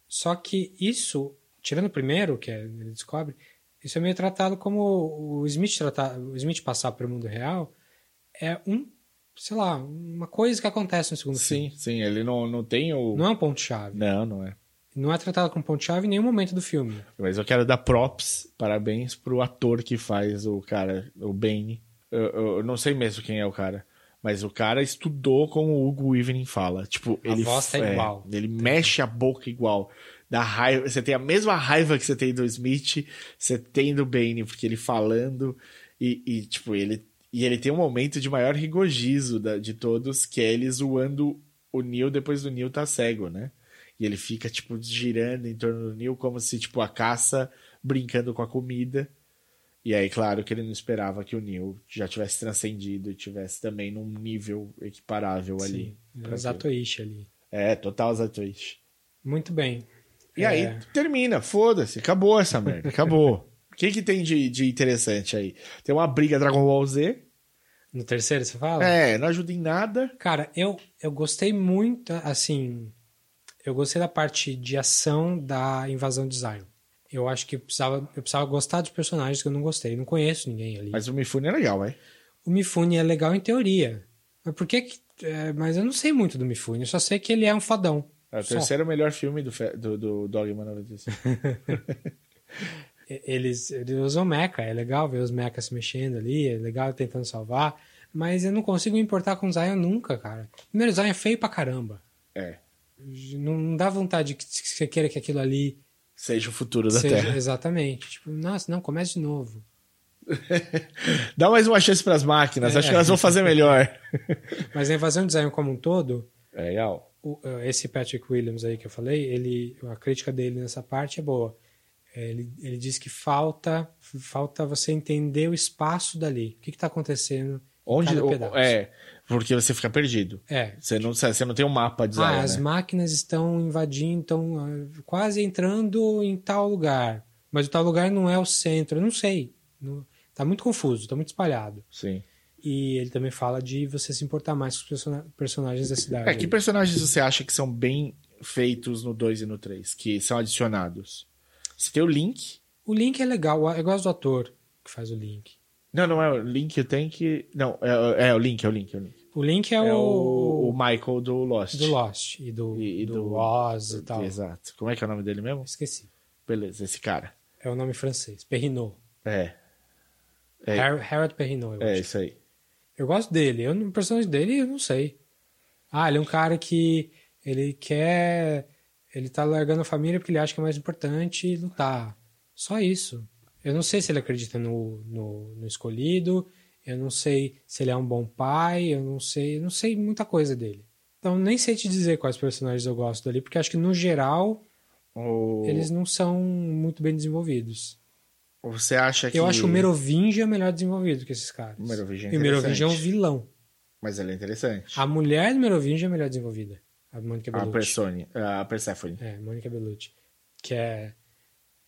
Só que isso, tirando o primeiro, que é, ele descobre, isso é meio tratado como o Smith tratar, o Smith passar para o mundo real é um, sei lá, uma coisa que acontece no segundo Sim, filme. sim, ele não, não tem o. Não é um ponto chave. Não, não é. Não é tratado como ponto chave em nenhum momento do filme. Mas eu quero dar props, parabéns pro ator que faz o cara, o Bane. Eu, eu- eu não sei mesmo quem é o cara. Mas o cara estudou como o Hugo Weaving fala. Tipo, A ele voz tá é, igual. Ele mexe a boca igual. Dá raiva. Você tem a mesma raiva que você tem do Smith, você tem do Bane, porque ele falando e, e, tipo, ele. E ele tem um momento de maior rigogizo da- de todos, que é ele zoando o Neil depois do Neil tá cego, né? E ele fica, tipo, girando em torno do Neil como se, tipo, a caça brincando com a comida. E aí, claro que ele não esperava que o Neil já tivesse transcendido e tivesse também num nível equiparável ali. Sim, pra é Zatoichi ali. É, total Zatoichi. Muito bem. E É, aí, termina, foda-se, acabou essa merda, acabou. O que que tem de, de interessante aí? Tem uma briga Dragon Ball Z. No terceiro você fala? É, não ajuda em nada. Cara, eu, eu gostei muito, assim, eu gostei da parte de ação da invasão de Zion. Eu acho que eu precisava, eu precisava gostar dos personagens que eu não gostei. Não conheço ninguém ali. Mas o Mifune é legal, vai. O Mifune é legal em teoria. Mas por que que... é, mas eu não sei muito do Mifune. Eu só sei que ele é um fodão. É o Só. terceiro melhor filme do, do, do Dogma 95. E- Eles, eles usam mecha. É legal ver os mechas se mexendo ali. É legal tentando salvar. Mas eu não consigo me importar com o Zion nunca, cara. Primeiro, o Zion é feio pra caramba. É. Não, não dá vontade que você queira que aquilo ali Seja o futuro da seja Terra. exatamente. Tipo, nossa, não, comece de novo. Dá mais uma chance pras máquinas, acho que elas vão fazer melhor. Mas a invasão de Zion como um todo, É legal. o- uh, esse Patrick Williams aí que eu falei, ele, a crítica dele nessa parte é boa. É, Ele, ele diz que falta, falta você entender o espaço dali. O que está acontecendo Onde. é, porque você fica perdido. É. Você não, você não tem um mapa de Zion, Ah, as né? máquinas estão invadindo, estão ah, quase entrando em tal lugar. Mas o tal lugar não é o centro. Eu não sei. Não, tá muito confuso, tá muito espalhado. Sim. E ele também fala de você se importar mais com os persona- personagens da cidade. É, que personagens você acha que são bem feitos no 2 e no 3, que são adicionados? Você tem o Link. O Link é legal, eu gosto do ator que faz o Link. Não, não é o Link, eu tenho que. Não, é, é o Link, é o Link, é o Link. O Link é, É o, o, Michael do Lost. do Lost e do, E- e do, do- Oz e tal. Exato. Como é que é o nome dele mesmo? Esqueci. Beleza, esse cara. É o nome francês. Perrinot. É. É. Har- Harold Perrinot, eu É acho. isso aí. Eu gosto dele. Eu, o personagem dele, eu não sei. Ah, ele é um cara que ele quer. Ele tá largando a família porque ele acha que é mais importante lutar. Só isso. Eu não sei se ele acredita no, no, no escolhido. Eu não sei se ele é um bom pai. Eu não sei. Eu não sei muita coisa dele. Então nem sei te dizer quais personagens eu gosto dali, porque acho que no geral O... eles não são muito bem desenvolvidos. Você acha que. Eu acho o Merovingia melhor desenvolvido que esses caras. O Merovingia é e o Merovingia é um vilão. Mas ele é interessante. A mulher do Merovingia é melhor desenvolvida. A Mônica A Bellucci. Persone, a Persephone. É, Mônica Bellucci. Que é...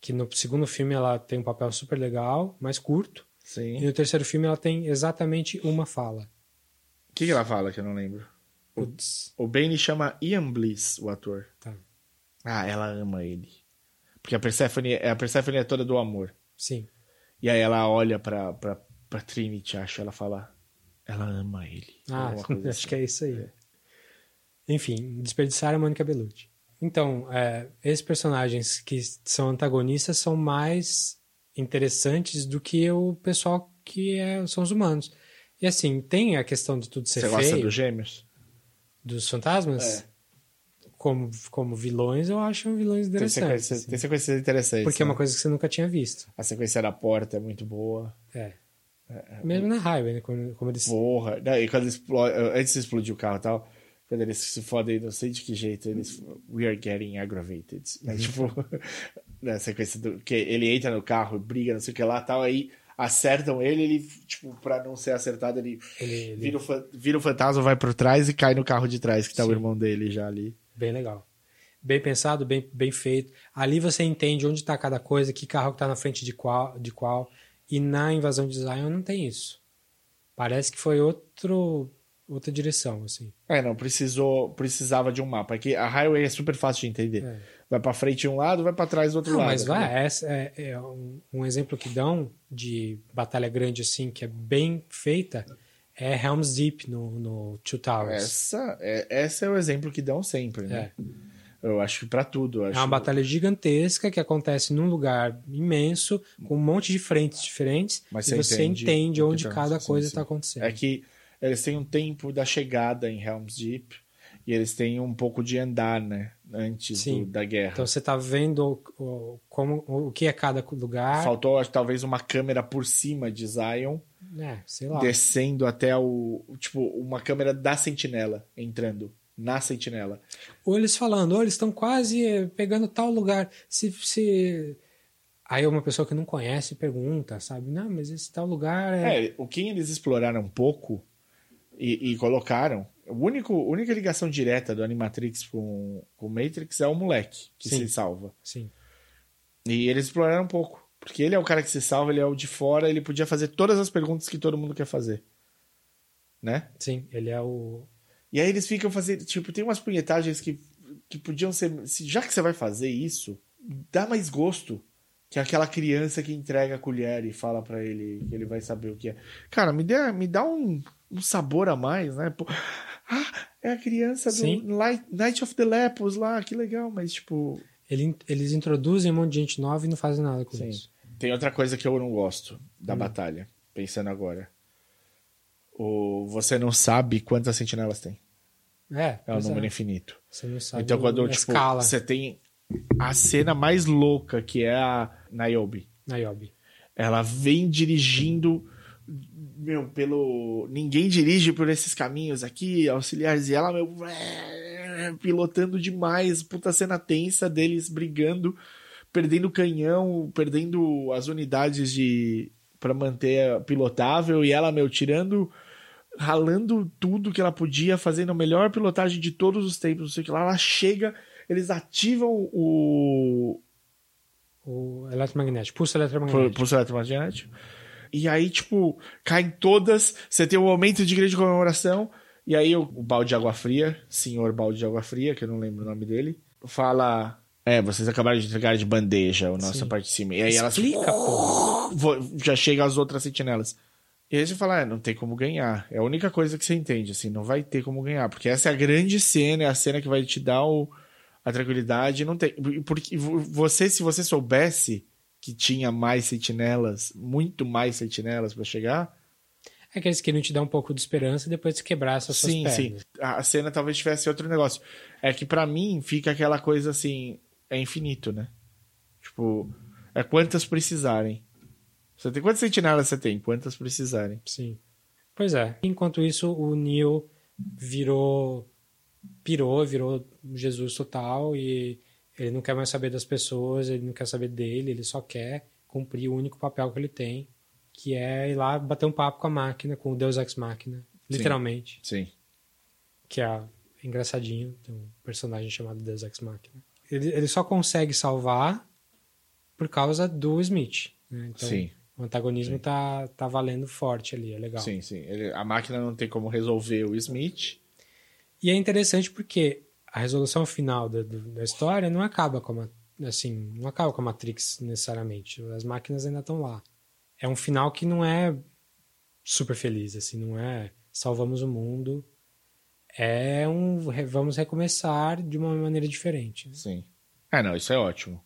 Que no segundo filme ela tem um papel super legal, mais curto. E Sim. no terceiro filme ela tem exatamente uma fala. O que, que ela fala que eu não lembro? Putz. O Bane chama Ian Bliss, o ator. Tá. Ah, ela ama ele. Porque a Persephone, a Persephone é toda do amor. Sim. E aí ela olha pra, pra, pra Trinity, acho, ela fala. Ela ama ele. Ah, acho assim. que é isso aí. Enfim, desperdiçaram a Mônica Bellucci. Então, é, esses personagens que são antagonistas são mais interessantes do que o pessoal que é, são os humanos. E assim, tem a questão de tudo ser Você feio. gosta dos gêmeos? Dos fantasmas? É. Como, como vilões, eu acho vilões Tem interessantes. sequências, assim. tem sequências interessantes. Porque é uma né? coisa que você nunca tinha visto. A sequência da porta é muito boa. É. Mesmo na Highway, né? Como, como eles. Porra. Não, e quando explode, antes de explodir o carro e tal, quando eles se fodem, não sei de que jeito, eles. We are getting aggravated. Né? Tipo, na sequência do. Que ele entra no carro, briga, não sei o que lá tal, aí acertam ele, ele, tipo, pra não ser acertado, ele, Ele, ele- vira, o, fa- vira o fantasma, vai por trás e cai no carro de trás, que tá o Sim. irmão dele já ali. Bem legal. Bem pensado, bem, bem feito. Ali você entende onde está cada coisa, que carro que tá na frente de qual, de qual. E na invasão de Zion não tem isso. Parece que foi outro, outra direção, assim. É, não, precisou, precisava de um mapa. Aqui a highway é super fácil de entender. É. Vai pra frente um lado, vai pra trás do outro Não, lado. mas né? vai, essa é, é um, um exemplo que dão de batalha grande assim, que é bem feita, é Helm's Deep no, no Two Towers. Essa é, esse é o exemplo que dão sempre, né? É. Eu acho que pra tudo. eu É acho... uma batalha gigantesca que acontece num lugar imenso, com um monte de frentes diferentes, Mas e você você entende entende, onde tá- cada coisa está acontecendo. É que eles têm um tempo da chegada em Helm's Deep e eles têm um pouco de andar, né? Antes Sim. do- da guerra. Então você está vendo o, o- como, o que é cada lugar. Faltou, acho, talvez, uma câmera por cima de Zion, É, sei lá. descendo até o. Tipo, uma câmera da sentinela entrando na sentinela. Ou eles falando, ou eles estão quase eh, pegando tal lugar. Se, se... Aí uma pessoa que não conhece pergunta, sabe? Não, mas esse tal lugar é. É, o que eles exploraram um pouco e, e colocaram. O único, a única ligação direta do Animatrix com, com o Matrix é o moleque que Sim. se salva. Sim. E eles exploraram um pouco. Porque ele é o cara que se salva, ele é o de fora, ele podia fazer todas as perguntas que todo mundo quer fazer. Né? Sim, ele é o. E aí eles ficam fazendo. Tipo, tem umas punhetagens que, que podiam ser. se- Já que você vai fazer isso, dá mais gosto que aquela criança que entrega a colher e fala pra ele que ele vai saber o que é. Cara, me dá, me dá um, um sabor a mais, né? Pô, ah, é a criança do Sim. Light- Night of the Lepus lá, que legal, mas tipo. Ele, eles introduzem um monte de gente nova e não fazem nada com Sim. isso. Tem outra coisa que eu não gosto Hum. da batalha, pensando agora. O, você não sabe quantas sentinelas tem. É, É um pois número é. infinito. Você não sabe Então, quando tipo, escala você tem a cena mais louca, que é a Niobe. na Yobi. Ela vem dirigindo, meu, pelo. Ninguém dirige por esses caminhos aqui, auxiliares, e ela, meu, pilotando demais, puta cena tensa deles brigando, perdendo canhão, perdendo as unidades de para manter pilotável, e ela, meu, tirando. Ralando tudo que ela podia, fazendo a melhor pilotagem de todos os tempos, não sei o que lá. Ela chega, eles ativam o, O eletromagnético, pulso eletromagnético. pulso eletromagnético. E aí, tipo, caem todas, você tem um momento de grande comemoração, e aí o, o balde de água fria, senhor balde de água fria, que eu não lembro o nome dele, fala. É, vocês acabaram de entregar de bandeja a nossa Sim. parte de cima. E aí elas. Explica, pô. Vo- Já chega as outras sentinelas. E aí você fala, é, não tem como ganhar. É a única coisa que você entende, assim, não vai ter como ganhar. Porque essa é a grande cena, é a cena que vai te dar o, a tranquilidade. Não tem. Porque vo- você, se você soubesse que tinha mais sentinelas, muito mais sentinelas pra chegar, É que eles queriam te dar um pouco de esperança e depois quebrar essas suas sim, sim. pernas. A cena talvez tivesse outro negócio. É que pra mim fica aquela coisa assim, é infinito, né? Tipo, é quantas precisarem. Você tem quantas sentinelas você tem? Quantas precisarem. Sim. Pois é. Enquanto isso, o Neo virou. pirou, virou Jesus total e ele não quer mais saber das pessoas, ele não quer saber dele, ele só quer cumprir o único papel que ele tem, que é ir lá bater um papo com a máquina, com o Deus Ex Máquina, literalmente. Sim. Que é engraçadinho, tem um personagem chamado Deus Ex Máquina. Ele, ele só consegue salvar por causa do Smith. né? Então, sim. o antagonismo tá, tá valendo forte ali, é legal. Sim, sim. Ele- a máquina não tem como resolver o Smith. E é interessante porque a resolução final da, da história não acaba com a, assim, não acaba com a Matrix necessariamente. As máquinas ainda estão lá. É um final que não é super feliz, assim, não é salvamos o mundo. é um vamos recomeçar de uma maneira diferente. né? Sim. Ah, não, isso é ótimo.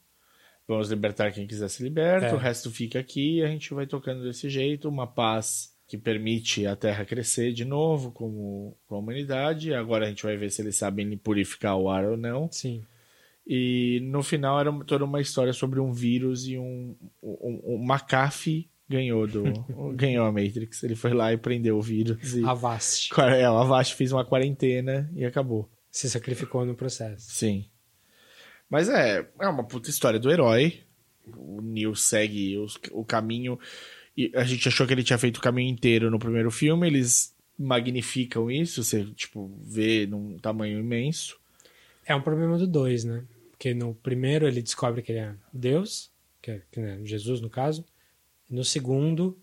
Vamos libertar quem quiser se liberta, É. o resto fica aqui e a gente vai tocando desse jeito, uma paz que permite a Terra crescer de novo como, como a humanidade. Agora a gente vai ver se eles sabem purificar o ar ou não. Sim. E no final era toda uma história sobre um vírus e um, um, um McAfee ganhou do ganhou a Matrix. Ele foi lá e prendeu o vírus e Avast é, o Avast fez uma quarentena e acabou. se sacrificou no processo. Sim. Mas é, é uma puta história do herói. O Neil segue os- o caminho. E a gente achou que ele tinha feito o caminho inteiro no primeiro filme. Eles magnificam isso. Você, tipo, vê num tamanho imenso. É um problema do dois, né? Porque no primeiro ele descobre que ele é Deus, que é, que é Jesus no caso. E no segundo,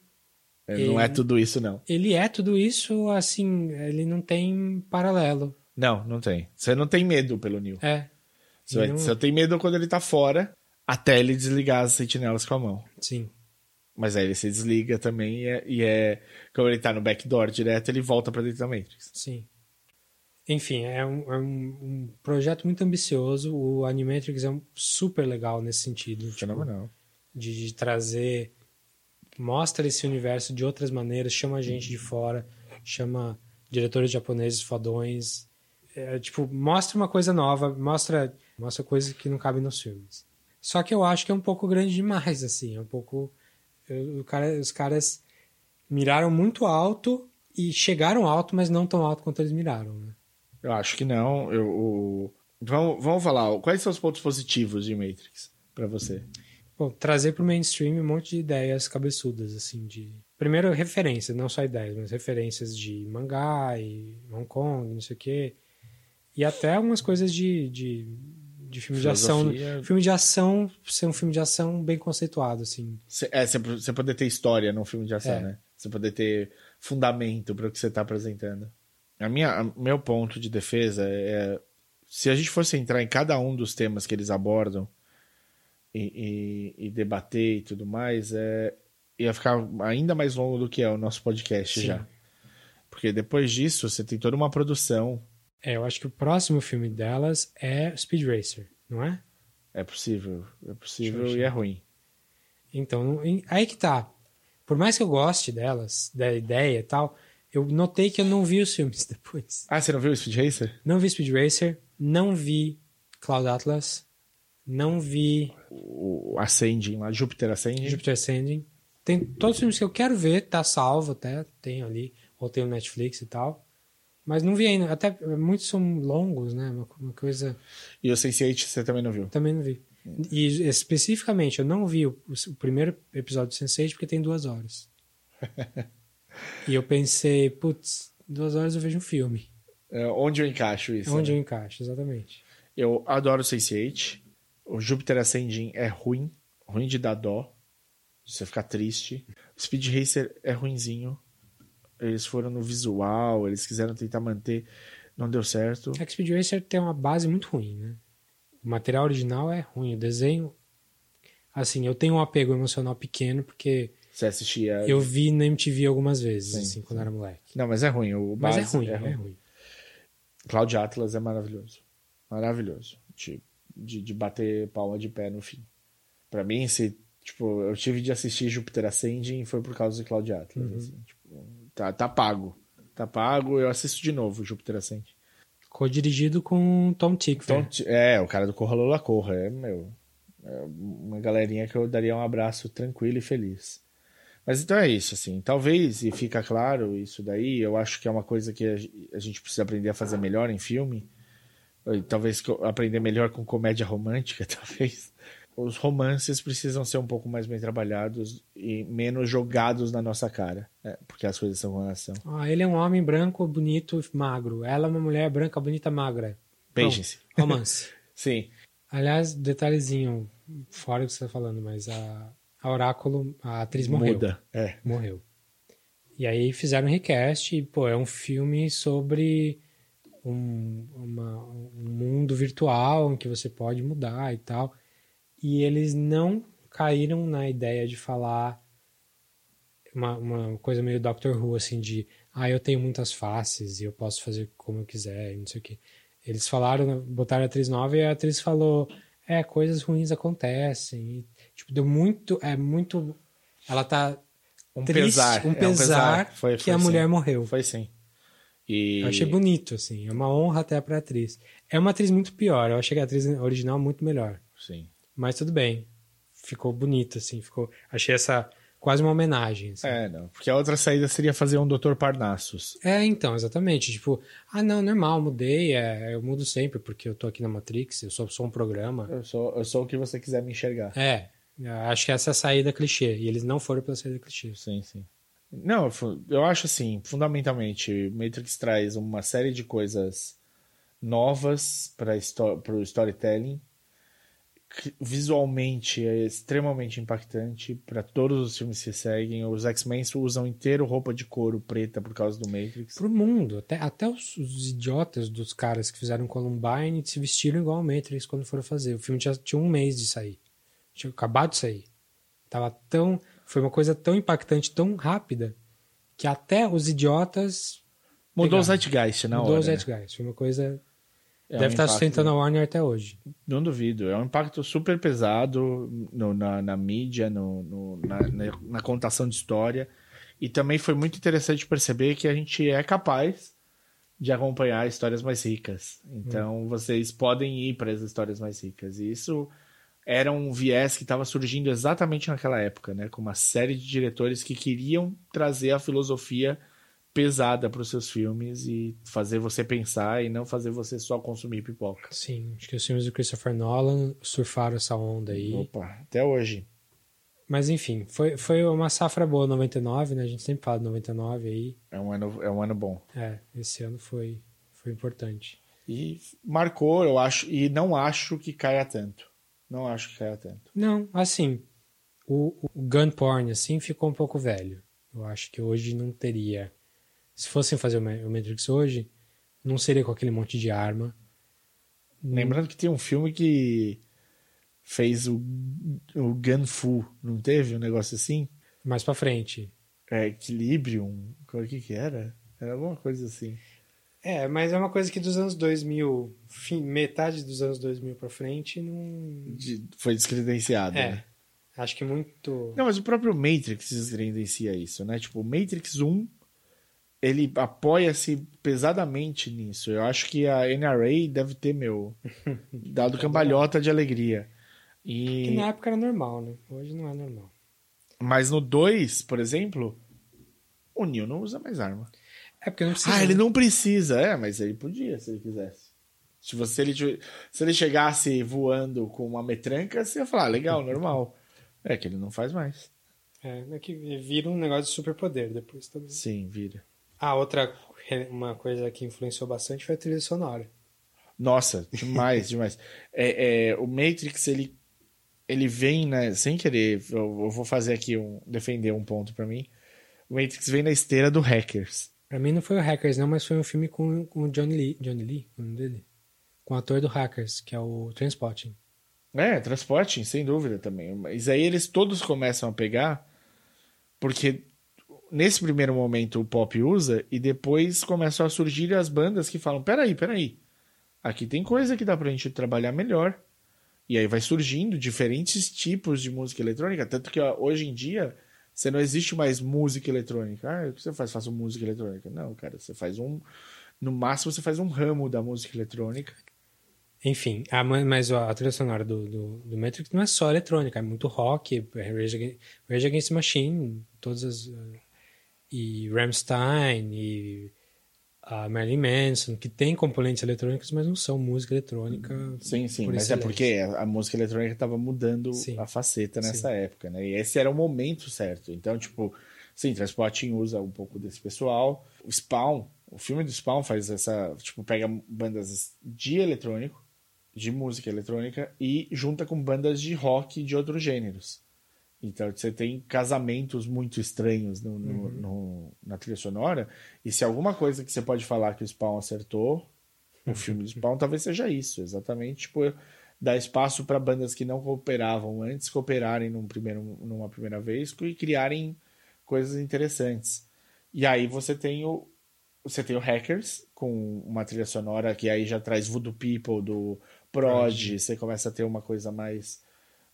É, E- Não é tudo isso, não. ele é tudo isso, assim, ele não tem paralelo. Não, não tem. Você não tem medo pelo Neil. É. Você, Não- você tem medo quando ele tá fora, até ele desligar as sentinelas com a mão. Sim. Mas aí ele se desliga também e é, e é- Como ele tá no backdoor direto, ele volta pra dentro da Matrix. Sim. Enfim, é um, é um- projeto muito ambicioso. O Animatrix é um super legal nesse sentido. tipo, Fenomenal. de, de trazer. Mostra esse universo de outras maneiras, chama gente de fora, chama diretores japoneses fodões. É, tipo, mostra uma coisa nova, mostra, mostra coisas que não cabem nos filmes. Só que eu acho que é um pouco grande demais, assim. É um pouco. Eu- o cara, os caras miraram muito alto e chegaram alto, mas não tão alto quanto eles miraram, né? Eu acho que não. Eu, o- Vamos, vamos falar. Quais são os pontos positivos de Matrix pra você? Pô, trazer pro mainstream um monte de ideias cabeçudas, assim, de... Primeiro, referências, não só ideias, mas referências de mangá e Hong Kong, não sei o quê. E até algumas coisas de, de, de filme de ação. Filosofia. Filme de ação, ser um filme de ação bem conceituado, assim. Cê- É, você poder ter história num filme de ação, É. né? Você poder ter fundamento para o que você tá apresentando. A minha, a- meu ponto de defesa é se a gente fosse entrar em cada um dos temas que eles abordam e, e- e debater e tudo mais, é, ia ficar ainda mais longo do que é o nosso podcast Sim. já. Porque depois disso, você tem toda uma produção. É, eu acho que o próximo filme delas é Speed Racer, não é? É possível, é possível e é ruim. Então, aí que tá. Por mais que eu goste delas, da ideia e tal, eu notei que eu não vi os filmes depois. Ah, você não viu o Speed Racer? Não vi Speed Racer, não vi Cloud Atlas, não vi O Ascending lá, Júpiter Ascending. Jupiter Ascending. Tem todos os filmes que eu quero ver, tá salvo até, tem ali, ou tem no Netflix e tal. Mas não vi ainda, até muitos são longos, né? Uma, uma coisa. E o Sense8 você também não viu? Também não vi. E especificamente, eu não vi o, o primeiro episódio do Sense8 porque tem duas horas. e eu pensei, putz, duas horas eu vejo um filme. É, onde eu encaixo isso? Onde né? eu encaixo, exatamente. Eu adoro o Sense8. O Júpiter Ascending é ruim. Ruim de dar dó. De você ficar triste. Speed Racer é ruinzinho. Eles foram no visual, eles quiseram tentar manter. Não deu certo. É que Speed Racer tem uma base muito ruim, né? O material original é ruim, o desenho. Assim, eu tenho um apego emocional pequeno porque Você assistia. eu vi na MTV algumas vezes, Sim, assim, quando era moleque. Não, mas é ruim. O Mas é base ruim, é ruim. Cloud Atlas é maravilhoso. Maravilhoso. De, de, de bater palma de pé no fim. Pra mim, se, tipo, eu tive de assistir Júpiter Ascending foi por causa de Cloud Atlas. Uhum. assim, tipo, tá, tá pago. Tá pago, eu assisto de novo Júpiter Ascending. Co-dirigido com Tom Tickver. Então, t- é, o cara do Corra Lola Corra, é, meu. É uma galerinha que eu daria um abraço tranquilo e feliz. Mas então é isso, assim. Talvez, e fica claro isso daí, eu acho que é uma coisa que a ge- a gente precisa aprender a fazer melhor em filme. Talvez aprender melhor com comédia romântica, talvez. Os romances precisam ser um pouco mais bem trabalhados e menos jogados na nossa cara. né? porque as coisas são com ação. Ah, ele é um homem branco, bonito e magro. Ela é uma mulher branca, bonita, magra. Beijem-se. Romance. Sim. Aliás, detalhezinho, fora o que você tá falando, mas a, a Oráculo, a atriz morreu. Muda. É. morreu. E aí fizeram um recast e, pô, é um filme sobre um, uma- um mundo virtual em que você pode mudar e tal. E eles não caíram na ideia de falar uma, uma coisa meio Doctor Who, assim, de ah, eu tenho muitas faces e eu posso fazer como eu quiser e não sei o quê. Eles falaram, botaram a atriz nova e a atriz falou, é, coisas ruins acontecem. E, tipo, deu muito, é muito, ela tá Um triste, pesar. um é pesar, Foi, que foi a sim. mulher morreu. Foi sim. E... Eu achei bonito, assim, é uma honra até pra atriz. É uma atriz muito pior, eu achei que a atriz original muito melhor. Sim. Mas tudo bem, ficou bonito, assim, ficou, achei essa quase uma homenagem. assim. É, não. Porque a outra saída seria fazer um Dr. Parnassus. É, então, exatamente. Tipo, ah, não, normal, mudei, é, eu mudo sempre, porque eu tô aqui na Matrix, eu sou, sou um programa. Eu sou, eu sou o que você quiser me enxergar. É, acho que essa é a saída clichê, e eles não foram pela saída clichê. Sim, sim. Não, eu acho assim, fundamentalmente, Matrix traz uma série de coisas novas para o storytelling. Visualmente é extremamente impactante para todos os filmes que seguem. Os X-Men usam inteiro roupa de couro preta por causa do Matrix. Pro mundo, até, até os, os idiotas dos caras que fizeram Columbine se vestiram igual ao Matrix quando foram fazer. O filme tinha, tinha um mês de sair. Tinha acabado de sair. Tava tão. Foi uma coisa tão impactante, tão rápida, que até os idiotas. Mudou o pegaram. Zeitgeist na Mudou hora. os né? Zeitgeist. Foi uma coisa. É um deve estar impacto- sustentando a Warner até hoje. Não duvido. É um impacto super pesado no- na, na mídia, no, no- na, na- na contação de história. E também foi muito interessante perceber que a gente é capaz de acompanhar histórias mais ricas. Então, vocês podem ir para as histórias mais ricas. E isso era um viés que estava surgindo exatamente naquela época, né? Com uma série de diretores que queriam trazer a filosofia pesada para os seus filmes e fazer você pensar e não fazer você só consumir pipoca. Sim, acho que os filmes do Christopher Nolan surfaram essa onda aí. Opa, até hoje. Mas enfim, foi, foi uma safra boa 99, né? A gente sempre fala de 99 aí. É um ano, é um ano bom. É, esse ano foi, foi importante. E marcou, eu acho, e não acho que caia tanto. Não acho que caia tanto. Não, assim, o, o gun porn, assim, ficou um pouco velho. Eu acho que hoje não teria. Se fossem fazer o Ma- o Matrix hoje, não seria com aquele monte de arma. Lembrando que tem um filme que fez o, o Gunfu, não teve um negócio assim? Mais pra frente. É, Equilibrium, o que que era? Era alguma coisa assim. É, mas é uma coisa que dos anos 2000, fim, metade dos anos 2000 pra frente, não. De- foi descredenciado, É. né? Acho que muito. Não, mas o próprio Matrix descredencia isso, né? Tipo, o Matrix 1, ele apoia-se pesadamente nisso. Eu acho que a NRA deve ter, meu, dado cambalhota de alegria. Que E... na época era normal, né? Hoje não é normal. Mas no 2, por exemplo, o Neo não usa mais arma. É porque não precisa. Ah, ele né? não precisa. É, mas ele podia, se ele quisesse. Se, você, ele, se ele chegasse voando com uma metranca, você ia falar, ah, legal, normal. É que ele não faz mais. É, é que vira um negócio de superpoder depois também. Sim, vira. Ah, outra uma coisa que influenciou bastante foi a trilha sonora. Nossa, demais, demais. É, é, o Matrix, ele, ele vem, né, sem querer, eu, eu vou fazer aqui um, defender um ponto pra mim. O Matrix vem na esteira do Hackers. Pra mim não foi o Hackers, não, mas foi um filme com, com o Johnny Lee. Johnny Lee, o nome dele? Com o ator do Hackers, que é o Transpotting. É, transporte, sem dúvida também. Mas aí eles todos começam a pegar, porque nesse primeiro momento o pop usa, e depois começam a surgir as bandas que falam: peraí, peraí, aqui tem coisa que dá pra gente trabalhar melhor. E aí vai surgindo diferentes tipos de música eletrônica, tanto que ó, hoje em dia você não existe mais música eletrônica. Ah, o que você faz? Faço música eletrônica. Não, cara, você faz um. No máximo você faz um ramo da música eletrônica. Enfim, a, mas a trilha sonora do, do, do Matrix não é só eletrônica, é muito rock, é Rage Against, Rage Against Machine, todas as. E Rammstein, e a Marilyn Manson, que tem componentes eletrônicos, mas não são música eletrônica. Sim, sim, mas é porque a a música eletrônica estava mudando Sim. a faceta nessa Sim. época, né? E esse era o momento certo. Então, tipo, sim, Transporting usa um pouco desse pessoal. O Spawn, o filme do Spawn faz essa, tipo, pega bandas de eletrônico, de música eletrônica e junta com bandas de rock de outros gêneros. Então você tem casamentos muito estranhos no, no- no- na trilha sonora. E se alguma coisa que você pode falar que o Spawn acertou, o filme do Spawn talvez seja isso, exatamente, tipo, dar espaço para bandas que não cooperavam antes cooperarem num primeiro, numa primeira vez e criarem coisas interessantes. E aí você tem o você tem o Hackers com uma trilha sonora que aí já traz Voodoo People do Prod, você começa a ter uma coisa mais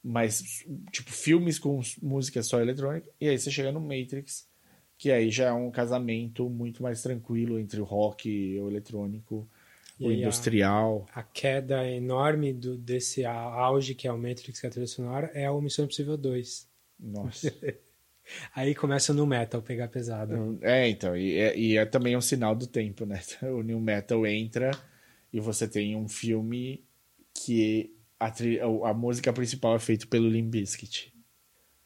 mais tipo filmes com música só eletrônica e aí você chega no Matrix que aí já é um casamento muito mais tranquilo entre o rock o eletrônico, e o industrial. A, a, queda enorme do, desse auge que é o Matrix, que é a trilha sonora, é o Missão Impossível 2. Nossa. aí começa o New Metal pegar pesado. É, então, e é, e é também um sinal do tempo, né? O New Metal entra e você tem um filme que a, a música principal é feita pelo Limp Bizkit.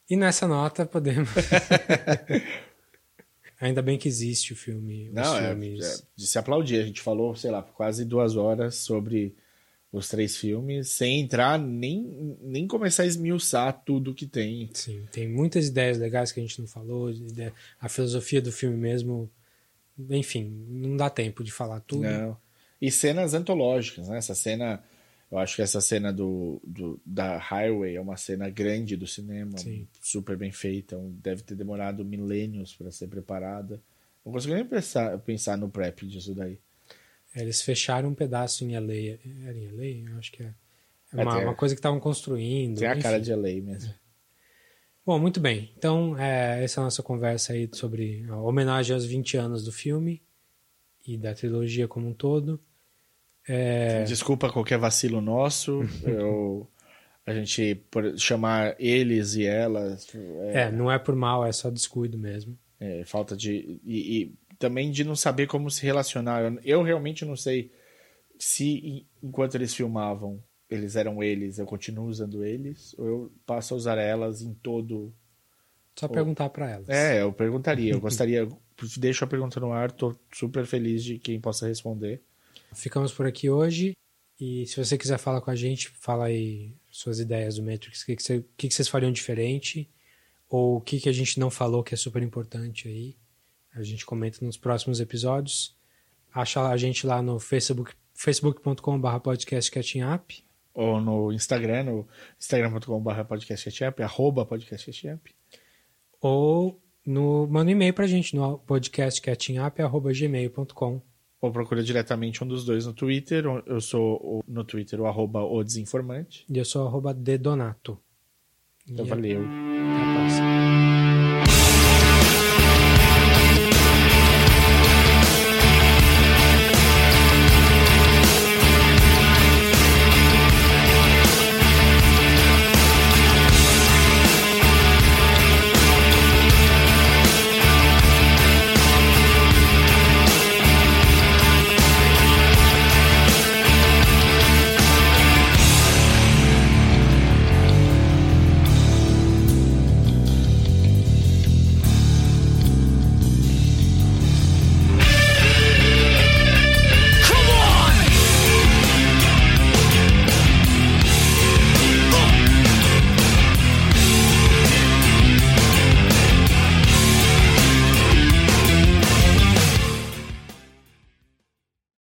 E nessa nota podemos Ainda bem que existe o filme. Não, é, é, de se aplaudir. A gente falou, sei lá, quase duas horas sobre os três filmes, sem entrar nem, nem começar a esmiuçar tudo que tem. Sim, tem muitas ideias legais que a gente não falou, a filosofia do filme mesmo. Enfim, não dá tempo de falar tudo. Não. E cenas antológicas, né? Essa cena eu acho que essa cena do, do, da Highway é uma cena grande do cinema, Sim. super bem feita. Deve ter demorado milênios para ser preparada. Não consigo nem pensar, pensar no prep disso daí. É, eles fecharam um pedaço em LA. Era em LA? Eu acho que é. É uma, uma coisa que estavam construindo. Tem a cara de LA mesmo. Bom, muito bem. Então, é, essa é a nossa conversa aí sobre a homenagem aos 20 anos do filme e da trilogia como um todo. É... Desculpa qualquer vacilo nosso. eu, a gente por chamar eles e elas. É... é, não é por mal, é só descuido mesmo. É, falta de. E, e, também de não saber como se relacionar. Eu, eu realmente não sei se enquanto eles filmavam eles eram eles, eu continuo usando eles, ou eu passo a usar elas em todo. Só perguntar para elas. É, eu perguntaria. Eu gostaria. Deixo a pergunta no ar, tô super feliz de quem possa responder. Ficamos por aqui hoje. E se você quiser falar com a gente, fala aí suas ideias do Matrix, o que, que, que, que vocês fariam diferente, ou o que, que a gente não falou que é super importante aí. A gente comenta nos próximos episódios. Acha a gente lá no Facebook, facebook.com.br podcastcatchingup. Ou no Instagram, no instagram.com.br podcastcatchingup, arroba podcastcatchingup. Ou no, manda um e-mail pra gente no podcastcatchingup.gmail.com ou procura diretamente um dos dois no Twitter. Eu sou no Twitter o arroba o desinformante. E eu sou o arroba dedonato. Então e valeu. Até a próxima.